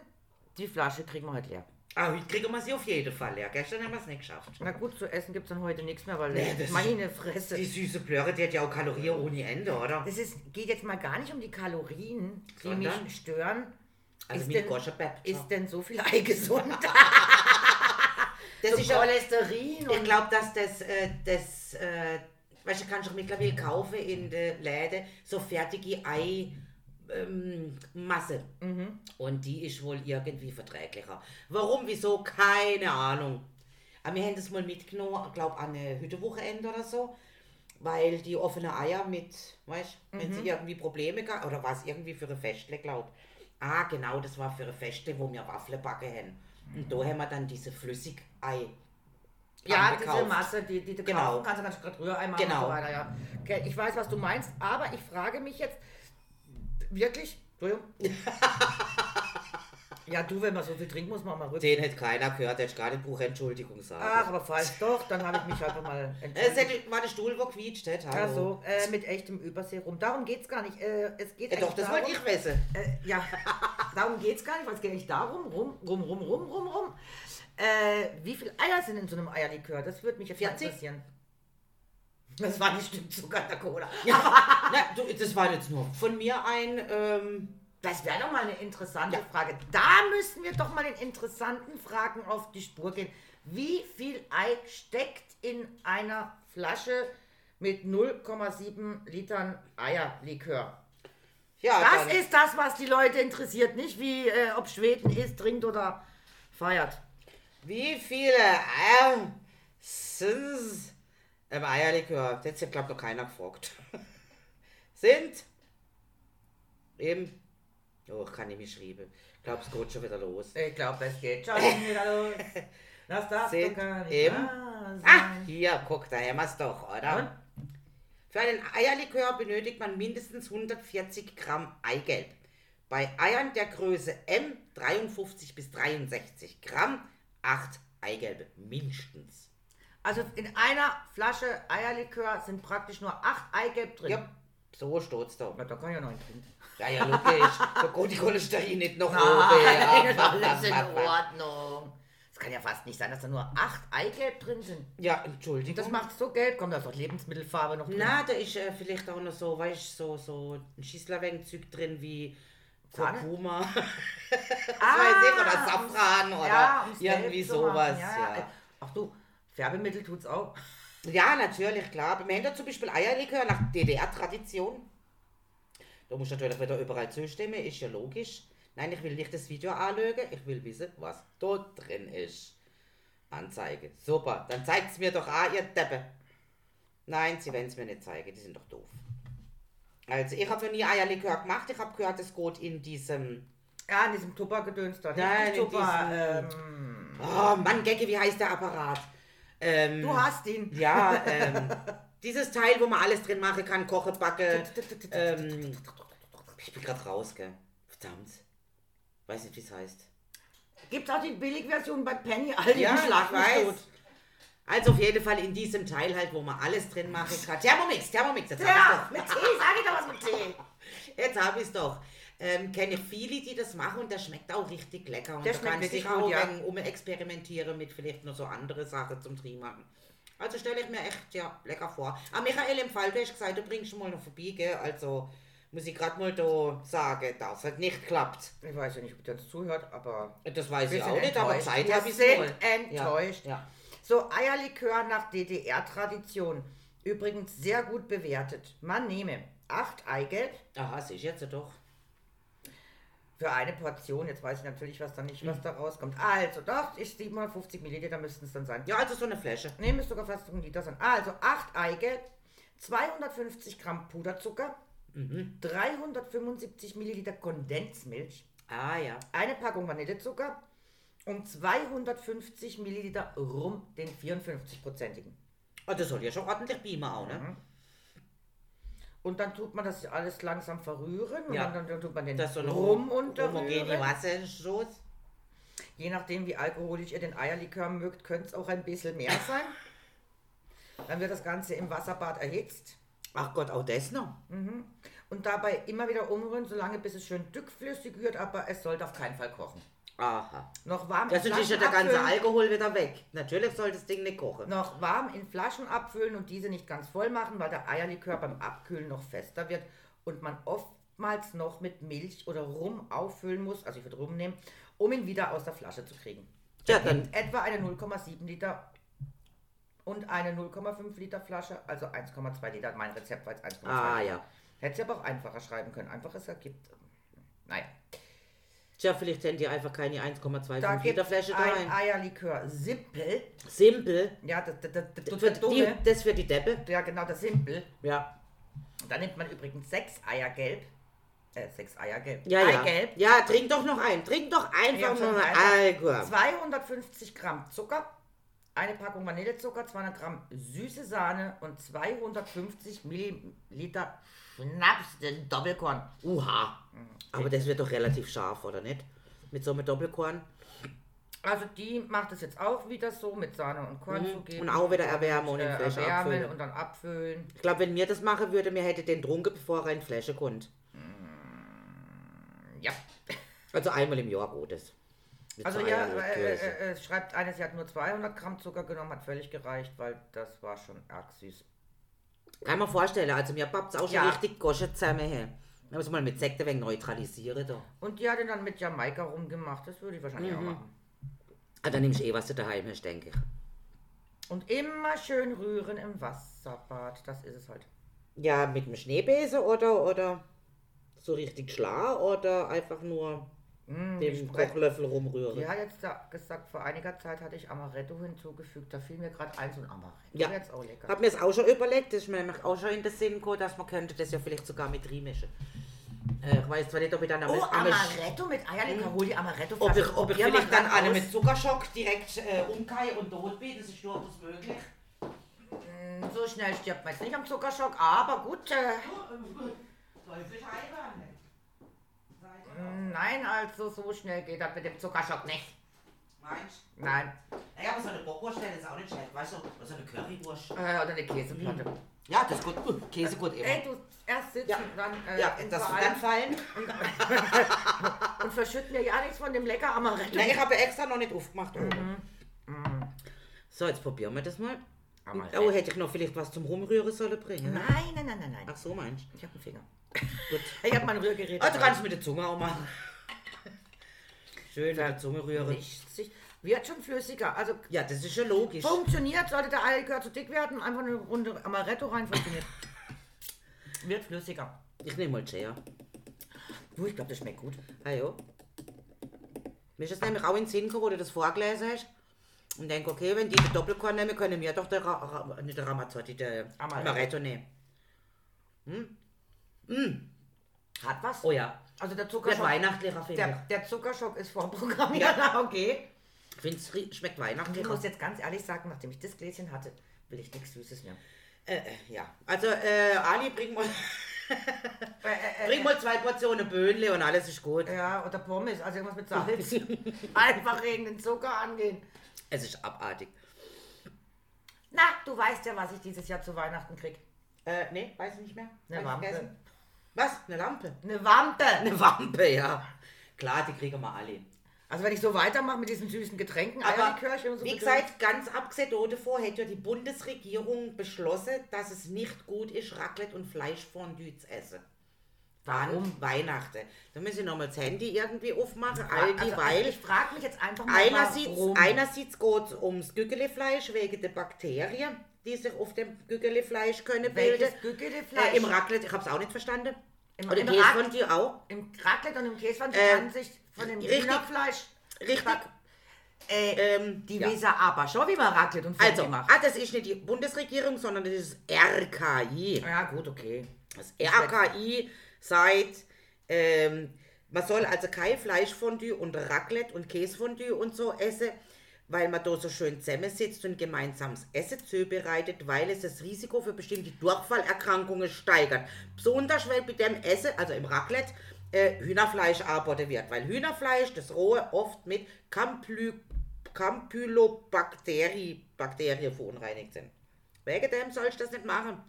Die Flasche kriegen wir heute leer. Ah, heute kriegen wir sie auf jeden Fall leer. Gestern haben wir es nicht geschafft. Na gut, zu essen gibt es dann heute nichts mehr, weil Nee, meine Fresse. Die süße Blöre, die hat ja auch Kalorien ohne Ende, oder? Das ist, geht jetzt mal gar nicht um die Kalorien, die Sondern? mich stören. Also ist, mit denn, ist denn so viel Ei gesund? Das so ist ja Cholesterin Ich glaube, dass das, äh, das äh, weißt du, kannst du auch mittlerweile kaufen in den Läden, so fertige Ei. Ähm, Masse. Mhm. Und die ist wohl irgendwie verträglicher. Warum, wieso, keine Ahnung. Aber wir haben das mal mitgenommen, glaube an eine Hüttewochenende oder so, weil die offene Eier mit, weißt du, wenn Mhm. sie irgendwie Probleme gab, oder war es irgendwie für ein Festle, glaube Ah, genau, das war für ein Festle, wo wir Waffeln backen haben. Und da haben wir dann diese Flüssigei. ja, diese. Masse, die, die du Genau. kaufen kannst, du kannst gerade Rührei machen Genau. und so weiter. Ja. Okay, ich weiß, was du meinst, aber ich frage mich jetzt wirklich, Entschuldigung. ja, du, wenn man so viel trinkt, muss man mal rüber. Den hätte keiner gehört, der hätte gar nicht Buch Entschuldigung sagen. Ach, aber falls doch, dann habe ich mich einfach mal Es entschuldigt. hätte, war der Stuhl, wo quietscht hallo. Also, äh, mit echtem Überseerum. Darum geht es gar nicht. Äh, es geht Ja, doch, das darum, wollte ich wissen. Äh, ja, darum geht es gar nicht, weil es geht nicht darum, rum, rum, rum, rum, rum, rum. Äh, wie viele Eier sind in so einem Eierlikör? Das würde mich jetzt mal 40? interessieren. Das war nicht Stück Zucker der Cola. Na, du, das war jetzt nur von mir ein. Ähm, Das wäre doch mal eine interessante Ja. Frage. Da müssen wir doch mal den interessanten Fragen auf die Spur gehen. Wie viel Ei steckt in einer Flasche mit 0,7 Litern Eierlikör? ja, Das dann, ist das, was die Leute interessiert, nicht wie äh, ob Schweden isst, trinkt oder feiert. Wie viele Eier sind im Eierlikör? Das hat, glaube ich, noch keiner gefragt. sind. Eben. Oh, kann ich mich schreiben. Ich glaube, es geht schon wieder los. Ich glaube, es geht schon wieder los. Das darf Sind doch gar nicht im- Ah, hier, guck, da haben wir es doch, oder? Und? Für einen Eierlikör benötigt man mindestens 140 Gramm Eigelb. Bei Eiern der Größe M 53 bis 63 Gramm 8 Eigelbe mindestens. Also in einer Flasche Eierlikör sind praktisch nur acht Eigelb drin. Ja, so steht's da. Na, da kann ich ja noch einen trinken. Ja, ja, logisch. da geht die Cholesterin nicht noch Nein, oben. alles in Ordnung. Es kann ja fast nicht sein, dass da nur acht Eigelb drin sind. ja Entschuldigung. Das macht so gelb. Kommt da ist doch Lebensmittelfarbe noch drin. Na, da ist äh, vielleicht auch noch so, weißt du, so, so ein Schießlerwengzeug drin wie? Kurkuma. ah, weiß ich, oder Safran oder ja, irgendwie sowas. Ja, Ja, ja. Ach du, Färbemittel tut's auch. Ja, natürlich, klar. Wir haben da zum Beispiel Eierlikör nach DDR-Tradition. Da muss natürlich wieder überall zustimmen, ist ja logisch. Nein, ich will nicht das Video anlügen, ich will wissen, was da drin ist. Anzeige. Super, dann zeigt es mir doch an, ihr Deppe. Nein, sie werden es mir nicht zeigen, die sind doch doof. Also, ich habe noch nie Eierlikör gemacht, ich habe gehört, es geht in diesem... Ja, in diesem Tupper-Gedöns da. Nein, in Tupper. diesem- Ähm, Oh Mann, Gecke, wie heißt der Apparat? Ähm, du hast ihn. Ja, ähm, dieses Teil, wo man alles drin machen kann, koche, backe. Ähm, ich bin gerade raus, gell? Verdammt. Weiß nicht, wie es heißt. Gibt's auch die Billigversion bei Penny, Ja, Schlag mich weiß. tot. Also auf jeden Fall in diesem Teil halt, wo man alles drin machen kann. Thermomix, Thermomix, jetzt Ja, hab mit ich's Tee, sag ich doch was mit Tee. doch. Jetzt hab ich's doch. Ähm, kenne ich viele, die das machen und der schmeckt auch richtig lecker. Und Der da schmeckt kannst wirklich auch gut, ja. um experimentieren mit vielleicht noch so andere Sachen zum Dreh machen. Also stelle ich mir echt ja lecker vor. Ah, Michael, im Fall, du hast gesagt, du bringst mal noch vorbei, gell? Also muss ich gerade mal da sagen, dass es halt nicht klappt. Ich weiß ja nicht, ob ihr uns zuhört, aber Das weiß ich auch nicht, aber. Zeit habe ich sind wohl. enttäuscht. Ja, ja. So, Eierlikör nach DDR-Tradition. Übrigens sehr gut bewertet. Man nehme acht Eigelb Aha, sehe ich jetzt doch. Für eine Portion. Jetzt weiß ich natürlich was da nicht, was da rauskommt. Also, doch, ist 750 Milliliter müssten es dann sein. Ja, also so eine Flasche. Nee, müsste sogar fast ein Liter sein. Also 8 Eigelb, 250 Gramm Puderzucker, Mhm. 375 Milliliter Kondensmilch, Ah ja. eine Packung Vanillezucker und 250 Milliliter Rum, den 54-prozentigen. Oh, das soll ja schon ordentlich beamen auch, ne? Mhm. Und dann tut man das alles langsam verrühren und Ja. dann, dann tut man den Das so Rum unterrühren. Wasserstoß. Je nachdem, wie alkoholisch ihr den Eierlikör mögt, könnte es auch ein bisschen mehr sein. Dann wird das Ganze im Wasserbad erhitzt. Ach Gott, auch das noch. Und und dabei immer wieder umrühren, solange bis es schön dickflüssig wird, aber es sollte auf keinen Fall kochen. Aha. Noch warm Das in ist ja Flaschen der ganze abfüllen. Alkohol wieder weg. Natürlich soll das Ding nicht kochen. noch warm in Flaschen abfüllen und diese nicht ganz voll machen, weil der Eierlikör beim Abkühlen noch fester wird und man oftmals noch mit Milch oder Rum auffüllen muss, also ich würde Rum nehmen, um ihn wieder aus der Flasche zu kriegen. Ja, dann Etwa eine 0,7 Liter und eine 0,5 Liter Flasche, also 1,2 Liter. Mein Rezept war jetzt 1,2 Ah, Liter. ja. Hätte sie aber auch einfacher schreiben können. Einfaches ergibt. Naja. Tja, vielleicht hätten die einfach keine 1,25 Da Liter Flasche ein rein. Eierlikör Simpel. Simpel. Ja, das, das, das, das, für das die, das für die Deppe. Ja, genau, das Simpel. Ja. Da nimmt man übrigens sechs Eier gelb. Äh, sechs Eier gelb. Ja, ja. Eigelb. Ja, trink doch noch ein. Trink doch einfach einfach Alkohol. 250 Gramm Zucker, eine Packung Vanillezucker, 200 Gramm süße Sahne und 250 Milliliter Schnaps, den Doppelkorn. Uha. Aber das wird doch relativ scharf, oder nicht? Mit so einem Doppelkorn. Also die macht es jetzt auch wieder so mit Sahne und Korn zugeben. Mhm. Und auch wieder erwärmen und in äh, Flasche erwärmen abfüllen. und dann abfüllen. Ich glaube, wenn mir das machen würde, mir hätte den trunken, bevor er in die Flasche kommt. Ja. Also einmal im Jahr gut ist. Mit Also so ja, Eierlikör. äh, äh, äh, schreibt eine, sie hat nur 200 Gramm Zucker genommen, hat völlig gereicht, weil das war schon arg süß. Kann man vorstellen, also mir pappt auch schon Ja. richtig Gosche zusammen. Hey. Da muss man mit Sekt ein wenig neutralisieren. Da. Und die hat ihn dann mit Jamaika rumgemacht, das würde ich wahrscheinlich auch machen. Ah, dann nimmst du eh, was du daheim hast, denke ich. Und immer schön rühren im Wasserbad, das ist es halt. Ja, mit dem Schneebesen oder, oder so richtig schlar oder einfach nur Mm, dem Kochlöffel rumrühren. Die hat jetzt da gesagt, vor einiger Zeit hatte ich Amaretto hinzugefügt, da fiel mir gerade ein, so ein Amaretto. Ja. Jetzt auch lecker. Hab mir das auch schon überlegt, das ist mir nämlich auch schon in den Sinn gekommen, dass man könnte das ja vielleicht sogar mit reinmischen. Äh, ich weiß zwar nicht, ob ich dann am Oh, am- Amaretto mit Eierlikör, hol die amaretto ob ich, ob ich vielleicht dann aus. mit Zuckerschock direkt äh, umkei und tot bin, das ist durchaus möglich. Mm, So schnell stirbt man jetzt nicht am Zuckerschock, aber gut. Äh, nein, also so schnell geht das mit dem Zuckerschock nicht. Meinst Nein. Naja, aber so eine Bockwurststelle ist auch nicht schlecht, weißt du? Oder so eine Currywurst. Äh, oder eine Käseplatte. Ja, das ist gut. Uh, Käse gut immer. Ey, du erst sitzen, Ja. dann, äh, ja, das vor dann fallen. und verschütt mir ja nichts von dem lecker Amaretto. Nein, ich habe extra noch nicht aufgemacht. oben. So, jetzt probieren wir das mal. Amaretto. Oh, hätte ich noch vielleicht was zum Rumrühren sollen bringen. ne? Nein, nein, nein, nein, nein. Ach so, meinst Ich habe einen Finger. Du? Gut. Ich habe mein Rührgerät. Ah, du dabei. kannst mit der Zunge auch machen. Schön mit der Zunge rühren. Sich- Wird schon flüssiger. Also Ja, das ist schon logisch. funktioniert, sollte der Eierlikör zu dick werden, einfach eine Runde Amaretto rein, funktioniert. Wird flüssiger. Ich nehme mal Chair. Du, ich glaube, das schmeckt gut. Ah ja. Mir ist es nämlich auch in den Sinn gekommen, wo du das vorgelesen hast. Und denke, okay, wenn die den Doppelkorn nehmen, können wir doch der, Ra Ra nicht der Ramazzotti, der Amaretto. Amaretto nehmen. Hat was? Oh ja. Also der Zuckerschock. weihnachtlicher, finde Der, der Zuckerschock ist vorprogrammiert. Okay. ich. Finde, es schmeckt Und ich muss jetzt ganz ehrlich sagen, nachdem ich das Gläschen hatte, will ich nichts Süßes mehr. Äh, äh, ja. Also, äh, Ali, bring mal, Äh, bring mal zwei Portionen Böhnle und alles ist gut. Ja, oder Pommes, also irgendwas mit Salz. Einfach gegen den Zucker angehen. Es ist abartig. Na, du weißt ja, was ich dieses Jahr zu Weihnachten krieg. Äh, nee, weiß ich nicht mehr. Wampe. vergessen. Was? Eine Lampe? Eine Wampe. Eine Wampe, ja. Klar, die kriegen wir alle. Also wenn ich so weitermache mit diesen süßen Getränken, Aber und so. wie gesagt, ganz abgesehen davon hätte ja die Bundesregierung beschlossen, dass es nicht gut ist, Raclette und Fleischfondue zu essen. Warum? An Weihnachten. Da müssen sie nochmal das Handy irgendwie aufmachen, all die, also, weil ich frage mich jetzt einfach mal, einerseits, warum. einerseits geht es ums Gückelefleisch wegen der Bakterien, die sich auf dem Gückelefleisch können bilden. Welches Gückelefleisch? Äh, Im Raclette, ich habe es auch nicht verstanden. Im- Oder im Käsefondue auch. Im Raclette und im Käsefondue Äh, kann sich von dem. Hühnerfleisch... Richtig. Äh, Ähm, die ja. wissen aber schon, wie man Raclette und Fondue Also, macht. ah, das ist nicht die Bundesregierung, sondern das ist RKI. Ja, gut, okay. Das RKI seit, ähm, man soll also kein Fleischfondue und Raclette und Käsefondue und so essen, weil man da so schön zusammensitzt und gemeinsames Essen zubereitet, weil es das Risiko für bestimmte Durchfallerkrankungen steigert. Besonders weil bei dem Essen, also im Raclette, äh, Hühnerfleisch arbeitet wird, weil Hühnerfleisch, das rohe, oft mit Camply, Campylobacteri Bakterien verunreinigt sind. Wegen dem soll ich das nicht machen.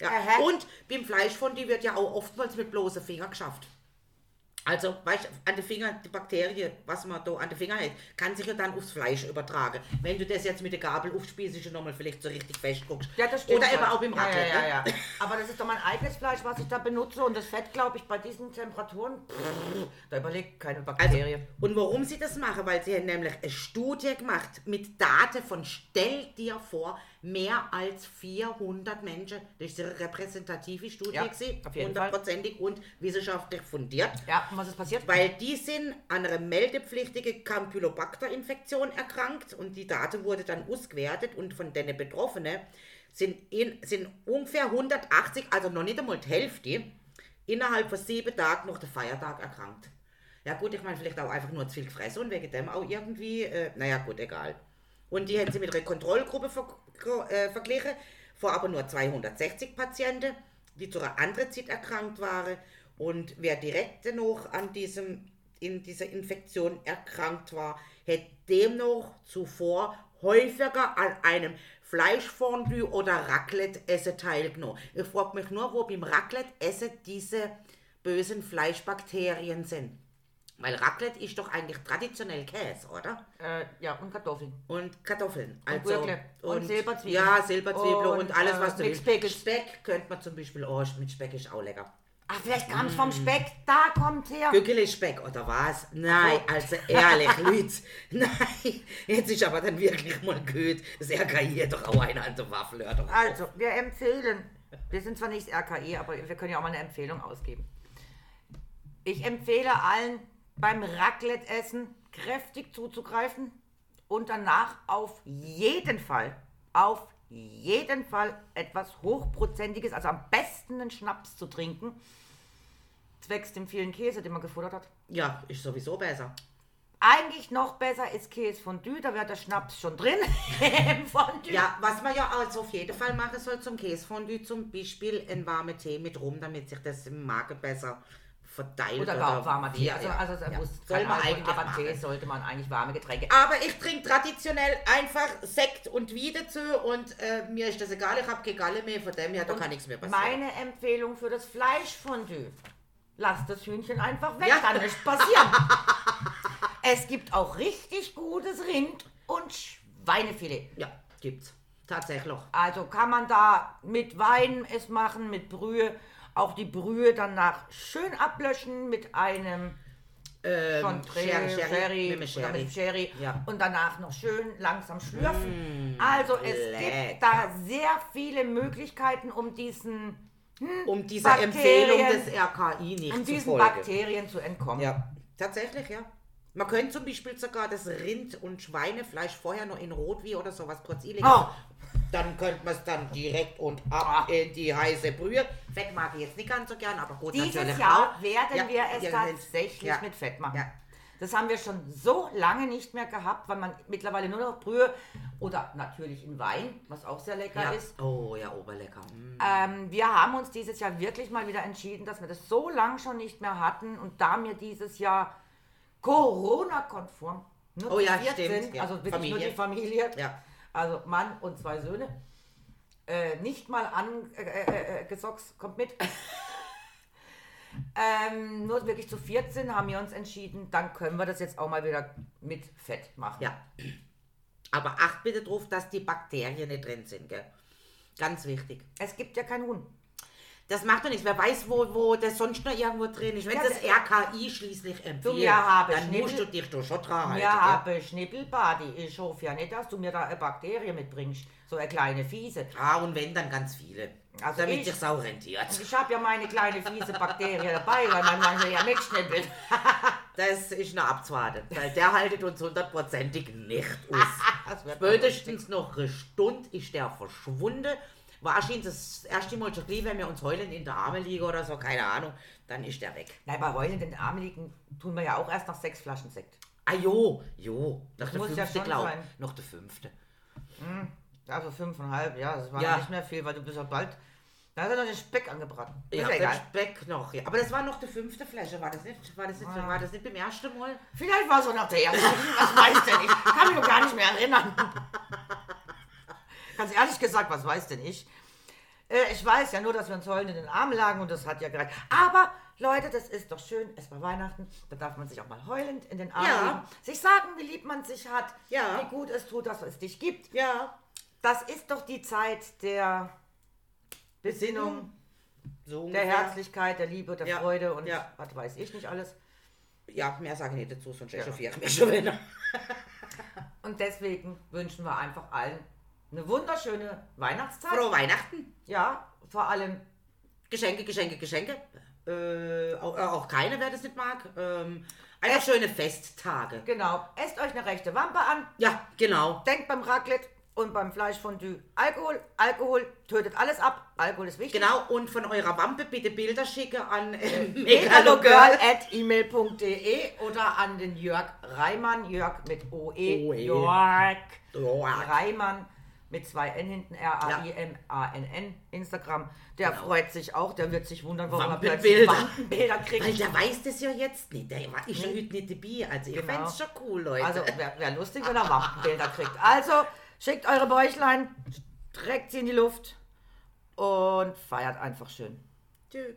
Ja. Aha. Und beim Fleischfondue wird ja auch oftmals mit bloßen Finger geschafft. Also, weißt an den Finger, die Bakterie, was man da an den Finger hat, kann sich ja dann aufs Fleisch übertragen. Wenn du das jetzt mit der Gabel aufspießt, ja nochmal vielleicht so richtig fest guckst. Ja, das stimmt. Oder eben ja. auch beim ja, Raclette. ja, ne? ja, ja. Aber das ist doch mein eigenes Fleisch, was ich da benutze. Und das Fett, glaube ich, bei diesen Temperaturen, pff, da überlegt keine Also, Bakterie. und warum sie das machen? Weil sie haben nämlich eine Studie gemacht mit Daten von, stell dir vor, mehr als 400 Menschen. Das ist eine repräsentative Studie, Ja, gewesen, hundertprozentig und wissenschaftlich fundiert. ja, und was ist passiert? Weil die sind an einer meldepflichtigen Campylobacter-Infektion erkrankt und die Daten wurde dann ausgewertet und von den Betroffenen sind, in, sind ungefähr 180, also noch nicht einmal die Hälfte, innerhalb von sieben Tagen noch der Feiertag erkrankt. Ja gut, ich meine vielleicht auch einfach nur zu viel gefressen und wegen dem auch irgendwie, äh, naja gut, egal. Und die haben sie mit einer Kontrollgruppe ver äh, verglichen, vor aber nur 260 Patienten, die zu einer anderen Zeit erkrankt waren. Und wer direkt noch an diesem, in dieser Infektion erkrankt war, hätte demnach zuvor häufiger an einem Fleischfondue oder Raclette-Essen teilgenommen. Ich frage mich nur, wo beim Raclette-Essen diese bösen Fleischbakterien sind. Weil Raclette ist doch eigentlich traditionell Käse, oder? Äh, ja, und Kartoffeln. Und Kartoffeln. Und Also, Gurke. Und Silberzwiebeln. Ja, Silberzwiebeln und, Und, alles, äh, was du mit willst. Speck. Speck könnte man zum Beispiel, oh, mit Speck ist auch lecker. Ach, vielleicht kam es vom Speck. Da kommt her. Gückele Speck oder was? Nein, also ehrlich, Leute. Nein, jetzt ist aber dann wirklich mal gut. Das RKI hat doch auch eine an der Waffel. Doch. Also, wir empfehlen, wir sind zwar nicht RKI, aber wir können ja auch mal eine Empfehlung ausgeben. Ich empfehle allen beim Raclette-Essen kräftig zuzugreifen und danach auf jeden Fall, auf jeden Fall etwas Hochprozentiges, also am besten einen Schnaps zu trinken, zwecks dem vielen Käse, den man gefuttert hat. Ja, ist sowieso besser. Eigentlich noch besser ist Käsefondue, da wäre der Schnaps schon drin im Fondue. Ja, was man ja also auf jeden Fall machen soll zum Käsefondue, zum Beispiel einen warmen Tee mit rum, damit sich das im Magen besser verteilt. Oder gar warmer Tee. Ja, Also, also es ja. muss soll man eigentlich aber machen. Tee sollte man eigentlich warme Getränke. Aber ich trinke traditionell einfach Sekt und Wein dazu und äh, mir ist das egal, ich habe keine Galle mehr, von dem her, da kann nichts mehr passieren. Meine Empfehlung für das Fleischfondue. Lass das Hühnchen einfach weg, Ja. kann nichts passieren. es gibt auch richtig gutes Rind und Schweinefilet. Ja, gibt's. Tatsächlich. Also kann man da mit Wein es machen, mit Brühe. Auch die Brühe danach schön ablöschen mit einem Ähm, Chantre, Sherry, Sherry, mit Sherry. Ja. Mm, und danach noch schön langsam schlürfen. also es lecker. gibt da sehr viele Möglichkeiten, um diesen, Um dieser Bakterien- Empfehlung des RKI nicht um zu diesen folgen. Bakterien zu entkommen. Ja, tatsächlich, ja. Man könnte zum Beispiel sogar das Rind- und Schweinefleisch vorher noch in Rotwein oder sowas kurz einlegen. Oh. Dann könnte man es dann direkt und ab Ah. in die heiße Brühe. Fett mag ich jetzt nicht ganz so gern, aber gut, Dieses natürlich Jahr auch. werden wir es tatsächlich ja. mit Fett machen. Das haben wir schon so lange nicht mehr gehabt, weil man mittlerweile nur noch Brühe oder natürlich in Wein, was auch sehr lecker Ja. ist. Oh, ja, oberlecker. Mm. Ähm, wir haben uns dieses Jahr wirklich mal wieder entschieden, dass wir das so lange schon nicht mehr hatten und da mir dieses Jahr Corona-konform nur Oh ja, stimmt, sind, ja. also wirklich Familie. nur die Familie, Ja. Also Mann und zwei Söhne, äh, nicht mal angesockt, äh, äh, gesocks, kommt mit. ähm, nur wirklich zu viert sind, haben wir uns entschieden, dann können wir das jetzt auch mal wieder mit Fett machen. Ja. Aber acht bitte drauf, dass die Bakterien nicht drin sind, gell? Ganz wichtig. Es gibt ja kein Huhn. Das macht doch nichts. Wer weiß, wo, wo das sonst noch irgendwo drin ist. Wenn Ja, das RKI schließlich empfiehlt, wir haben dann musst Schnibbel- du dich doch schon dran halten. Gell? haben Schnippelbadi. Ich hoffe ja nicht, dass du mir da eine Bakterie mitbringst. So eine kleine Fiese. Ah, und wenn, dann ganz viele. Also damit ich- sich's auch rentiert. Ich habe ja meine kleine fiese Bakterie dabei, weil man manchmal ja mitschnippelt. Das ist noch abzuwarten, weil der haltet uns hundertprozentig nicht aus. Spätestens noch eine Stunde ist der verschwunden. Wahrscheinlich das erste Mal schon gleich, wenn wir uns heulen in der Arme liegen oder so, keine Ahnung, dann ist der weg. Nein, bei Heulen in den Armen liegen tun wir ja auch erst nach sechs Flaschen Sekt. Ah jo, jo, noch der Muss ja fünfte, schon glaub sein. Noch der fünfte. Also fünfeinhalb, ja, das war Ja. ja. nicht mehr viel, weil du bist ja bald. Da hat er noch den Speck angebraten. Ist Ja, ja den egal. Speck noch, ja. Aber das war noch die fünfte Flasche, war das nicht? War das nicht, Ah. war das nicht beim ersten Mal? Vielleicht war es auch nach der ersten. Was weiß denn ich? Kann mich gar nicht mehr erinnern. Ganz ehrlich gesagt, was weiß denn ich? Äh, ich weiß ja nur, dass wir uns heulend in den Armen lagen und das hat ja gereicht. Aber Leute, das ist doch schön. Es war Weihnachten. Da darf man sich auch mal heulend in den Armen Ja. liegen. Sich sagen, wie lieb man sich hat. Ja. Wie gut es tut, dass es dich gibt. Ja. Das ist doch die Zeit der Besinnung, So der. Herzlichkeit, der Liebe, der Ja. Freude und Ja. was weiß ich nicht alles. Ja, mehr sage ich nicht dazu, sonst echauffiere ich mich schon wieder. Und deswegen wünschen wir einfach allen eine wunderschöne Weihnachtszeit. Frohe Weihnachten. Ja, vor allem Geschenke, Geschenke, Geschenke. Äh, auch, äh, auch keine, wer das nicht mag. Ähm, einfach schöne Festtage. Genau. Esst euch eine rechte Wampe an. Ja, genau. Denkt beim Raclette und beim Fleischfondue Alkohol. Alkohol tötet alles ab. Alkohol ist wichtig. Genau, und von eurer Wampe bitte Bilder schicke an äh, megalogirl at email.de oder an den Jörg Reimann. Jörg mit OE. OE. Jörg Jörg. Reimann mit zwei N hinten. R-A-I-M-A-N-N. Instagram. Der freut sich auch. Der wird sich wundern, warum er plötzlich Wampenbilder. Kriegt. Weil der weiß das ja jetzt nicht. Der war ich schon heute nicht dabei. Also ihr Genau. fändet schon cool, Leute. Also wäre wär lustig, wenn er Wampenbilder kriegt. Also schickt eure Bäuchlein, streckt sie in die Luft und feiert einfach schön. Tschüss.